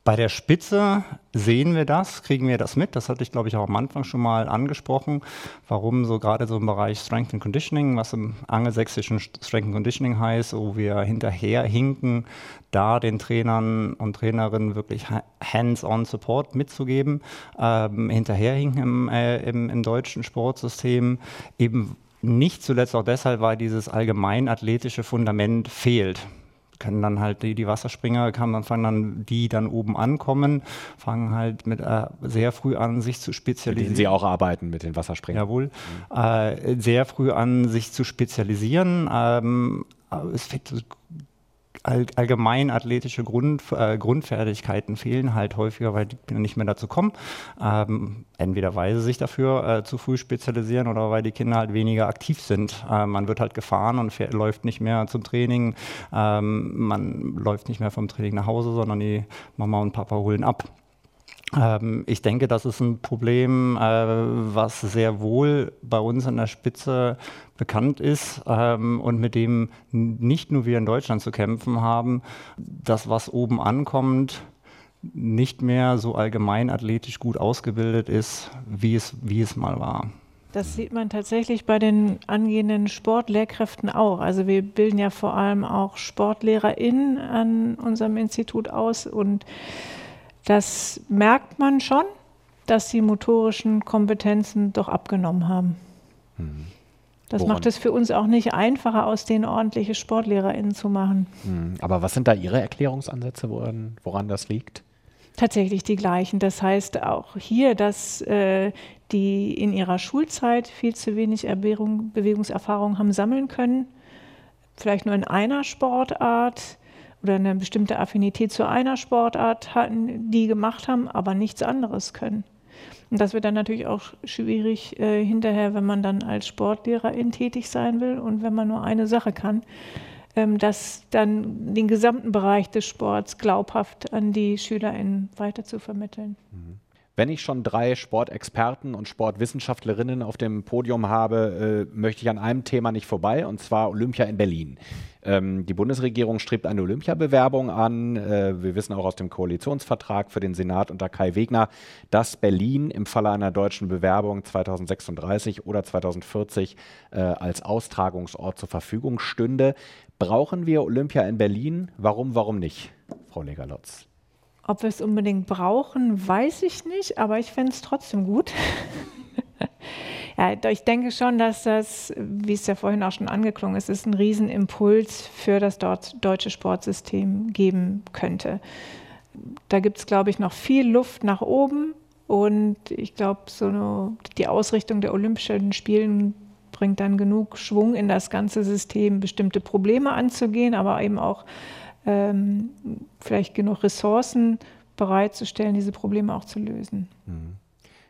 Bei der Spitze sehen wir das, kriegen wir das mit. Das hatte ich, glaube ich, auch am Anfang schon mal angesprochen, warum so gerade so im Bereich Strength and Conditioning, was im angelsächsischen Strength and Conditioning heißt, wo wir hinterher hinken, da den Trainern und Trainerinnen wirklich hands-on Support mitzugeben, ähm, hinterherhinken im, äh, im, im deutschen Sportsystem, eben nicht zuletzt auch deshalb, weil dieses allgemein athletische Fundament fehlt können dann halt die, die Wasserspringer, kann man fangen dann, die dann oben ankommen, fangen halt mit äh, sehr früh an, sich zu spezialisieren. Mit denen Sie auch arbeiten mit den Wasserspringern. Jawohl. Mhm. Äh, sehr früh an, sich zu spezialisieren. Ähm, es fängt all, allgemein athletische Grund, äh, Grundfertigkeiten fehlen halt häufiger, weil die nicht mehr dazu kommen. Ähm, entweder weil sie sich dafür äh, zu früh spezialisieren oder weil die Kinder halt weniger aktiv sind. Äh, man wird halt gefahren und fährt, läuft nicht mehr zum Training. Ähm, man läuft nicht mehr vom Training nach Hause, sondern die Mama und Papa holen ab. Ähm, ich denke, das ist ein Problem, äh, was sehr wohl bei uns an der Spitze bekannt ist ähm, und mit dem nicht nur wir in Deutschland zu kämpfen haben. Das, was oben ankommt, nicht mehr so allgemein athletisch gut ausgebildet ist, wie es, wie es mal war. Das sieht man tatsächlich bei den angehenden Sportlehrkräften auch. Also wir bilden ja vor allem auch SportlehrerInnen an unserem Institut aus und das merkt man schon, dass die motorischen Kompetenzen doch abgenommen haben. Mhm. Das Woran? macht es für uns auch nicht einfacher, aus denen ordentliche SportlehrerInnen zu machen. Mhm. Aber was sind da Ihre Erklärungsansätze, woran, woran das liegt? Tatsächlich die gleichen. Das heißt auch hier, dass äh, die in ihrer Schulzeit viel zu wenig Erbehrung, Bewegungserfahrung haben sammeln können, vielleicht nur in einer Sportart oder eine bestimmte Affinität zu einer Sportart hatten, die gemacht haben, aber nichts anderes können. Und das wird dann natürlich auch schwierig äh, hinterher, wenn man dann als Sportlehrerin tätig sein will und wenn man nur eine Sache kann, ähm, das dann den gesamten Bereich des Sports glaubhaft an die SchülerInnen weiter zu vermitteln. Mhm. Wenn ich schon drei Sportexperten und Sportwissenschaftlerinnen auf dem Podium habe, äh, möchte ich an einem Thema nicht vorbei, und zwar Olympia in Berlin. Ähm, die Bundesregierung strebt eine Olympiabewerbung an. Äh, wir wissen auch aus dem Koalitionsvertrag für den Senat unter Kai Wegner, dass Berlin im Falle einer deutschen Bewerbung 2036 oder 2040 äh, als Austragungsort zur Verfügung stünde. Brauchen wir Olympia in Berlin? Warum, warum nicht, Frau Legerlotz? Ob wir es unbedingt brauchen, weiß ich nicht, aber ich fände es trotzdem gut. ja, ich denke schon, dass das, wie es ja vorhin auch schon angeklungen ist, ist ein Riesenimpuls für das dort deutsche Sportsystem geben könnte. Da gibt es, glaube ich, noch viel Luft nach oben. Und ich glaube, so eine, die Ausrichtung der Olympischen Spielen bringt dann genug Schwung in das ganze System, bestimmte Probleme anzugehen, aber eben auch ähm, vielleicht genug Ressourcen bereitzustellen, diese Probleme auch zu lösen. Mhm.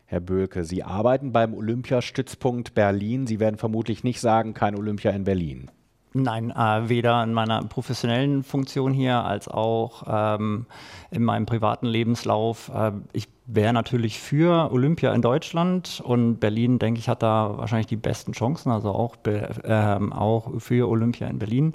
Herr Böhlke, Sie arbeiten beim Olympiastützpunkt Berlin. Sie werden vermutlich nicht sagen, kein Olympia in Berlin. Nein, äh, weder in meiner professionellen Funktion hier als auch ähm, in meinem privaten Lebenslauf. Äh, ich wäre natürlich für Olympia in Deutschland und Berlin, denke ich, hat da wahrscheinlich die besten Chancen, also auch, äh, auch für Olympia in Berlin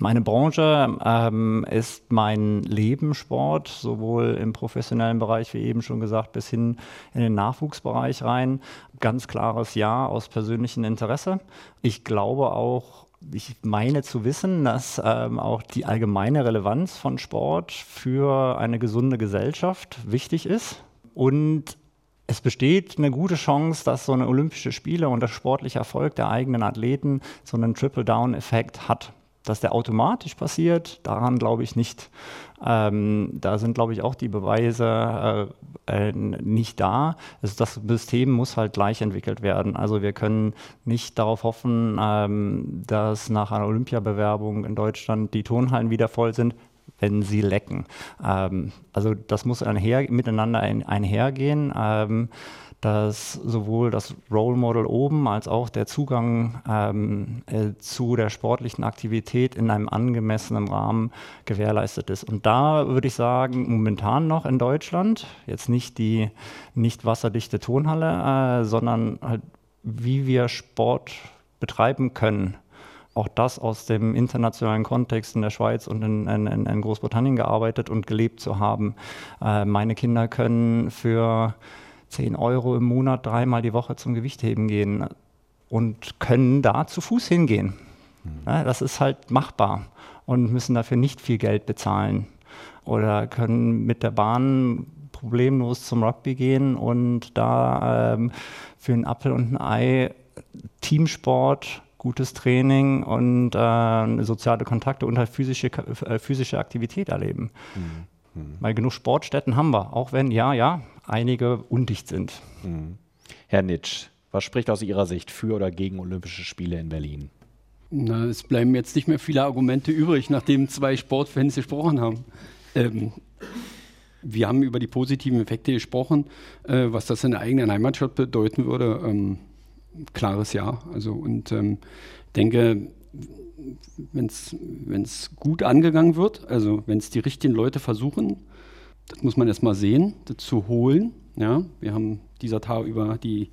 meine Branche, ähm, ist mein Leben Sport, sowohl im professionellen Bereich, wie eben schon gesagt, bis hin in den Nachwuchsbereich rein. Ganz klares Ja aus persönlichem Interesse. Ich glaube auch, ich meine zu wissen, dass ähm, auch die allgemeine Relevanz von Sport für eine gesunde Gesellschaft wichtig ist. Und es besteht eine gute Chance, dass so eine Olympische Spiele und der sportliche Erfolg der eigenen Athleten so einen Triple-Down-Effekt hat. Dass der automatisch passiert, daran glaube ich nicht. Ähm, da sind, glaube ich, auch die Beweise äh, äh, nicht da. Also das System muss halt gleich entwickelt werden. Also wir können nicht darauf hoffen, ähm, dass nach einer Olympiabewerbung in Deutschland die Turnhallen wieder voll sind wenn sie lecken. Ähm, also das muss einher, miteinander ein, einhergehen. Dass sowohl das Role Model oben als auch der Zugang ähm, äh, zu der sportlichen Aktivität in einem angemessenen Rahmen gewährleistet ist. Und da würde ich sagen, momentan noch in Deutschland, jetzt nicht die nicht wasserdichte Tonhalle, äh, sondern halt, wie wir Sport betreiben können auch das aus dem internationalen Kontext in der Schweiz und in, in, in Großbritannien gearbeitet und gelebt zu haben. Äh, meine Kinder können für 10 Euro im Monat dreimal die Woche zum Gewichtheben gehen und können da zu Fuß hingehen. Mhm. Ja, das ist halt machbar und müssen dafür nicht viel Geld bezahlen oder können mit der Bahn problemlos zum Rugby gehen und da ähm, für einen Apfel und ein Ei Teamsport, gutes Training und äh, soziale Kontakte und halt physische, äh, physische Aktivität erleben. Mhm. Weil genug Sportstätten haben wir, auch wenn, ja, ja, einige undicht sind. Mhm. Herr Nitsch, was spricht aus Ihrer Sicht für oder gegen Olympische Spiele in Berlin? Na, es bleiben jetzt nicht mehr viele Argumente übrig, nachdem zwei Sportfans gesprochen haben. Ähm, wir haben über die positiven Effekte gesprochen, äh, was das in der eigenen Heimatstadt bedeuten würde. Ähm, klares Ja. Also und ähm, denke, wenn es gut angegangen wird, also wenn es die richtigen Leute versuchen, das muss man erstmal sehen, das zu holen. Ja, wir haben dieser Tag über die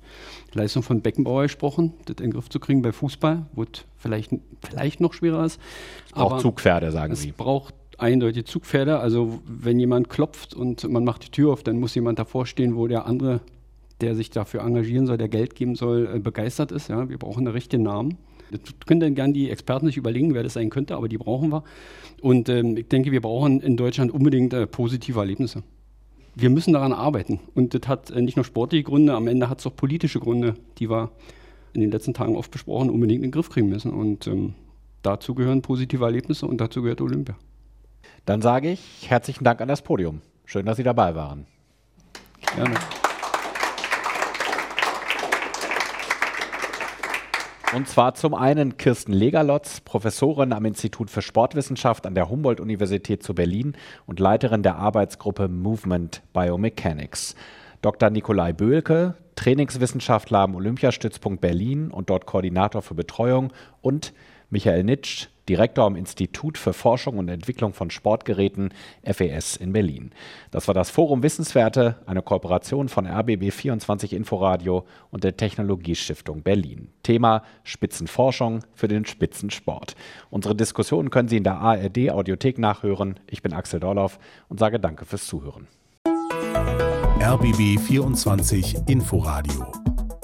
Leistung von Beckenbauer gesprochen, das in den Griff zu kriegen bei Fußball, wo es vielleicht, vielleicht noch schwerer ist. Es braucht Zugpferde, sagen Sie. Es braucht eindeutig Zugpferde. Also wenn jemand klopft und man macht die Tür auf, dann muss jemand davor stehen, wo der andere der sich dafür engagieren soll, der Geld geben soll, äh, begeistert ist. Ja? Wir brauchen einen richtigen Namen. Das können dann gerne die Experten sich überlegen, wer das sein könnte, aber die brauchen wir. Und ähm, ich denke, wir brauchen in Deutschland unbedingt äh, positive Erlebnisse. Wir müssen daran arbeiten. Und das hat äh, nicht nur sportliche Gründe, am Ende hat es auch politische Gründe, die wir in den letzten Tagen oft besprochen, unbedingt in den Griff kriegen müssen. Und ähm, dazu gehören positive Erlebnisse und dazu gehört Olympia. Dann sage ich herzlichen Dank an das Podium. Schön, dass Sie dabei waren. Gerne. Und zwar zum einen Kirsten Legerlotz, Professorin am Institut für Sportwissenschaft an der Humboldt-Universität zu Berlin und Leiterin der Arbeitsgruppe Movement Biomechanics. Dr. Nikolai Böhlke, Trainingswissenschaftler am Olympiastützpunkt Berlin und dort Koordinator für Betreuung und Michael Nitsch, Direktor am Institut für Forschung und Entwicklung von Sportgeräten FES in Berlin. Das war das Forum Wissenswerte, eine Kooperation von RBB24 Inforadio und der Technologiestiftung Berlin. Thema Spitzenforschung für den Spitzensport. Unsere Diskussion können Sie in der ARD Audiothek nachhören. Ich bin Axel Dorloff und sage Danke fürs Zuhören. RBB 24 Inforadio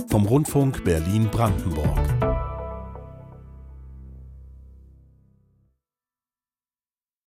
vom Rundfunk Berlin-Brandenburg.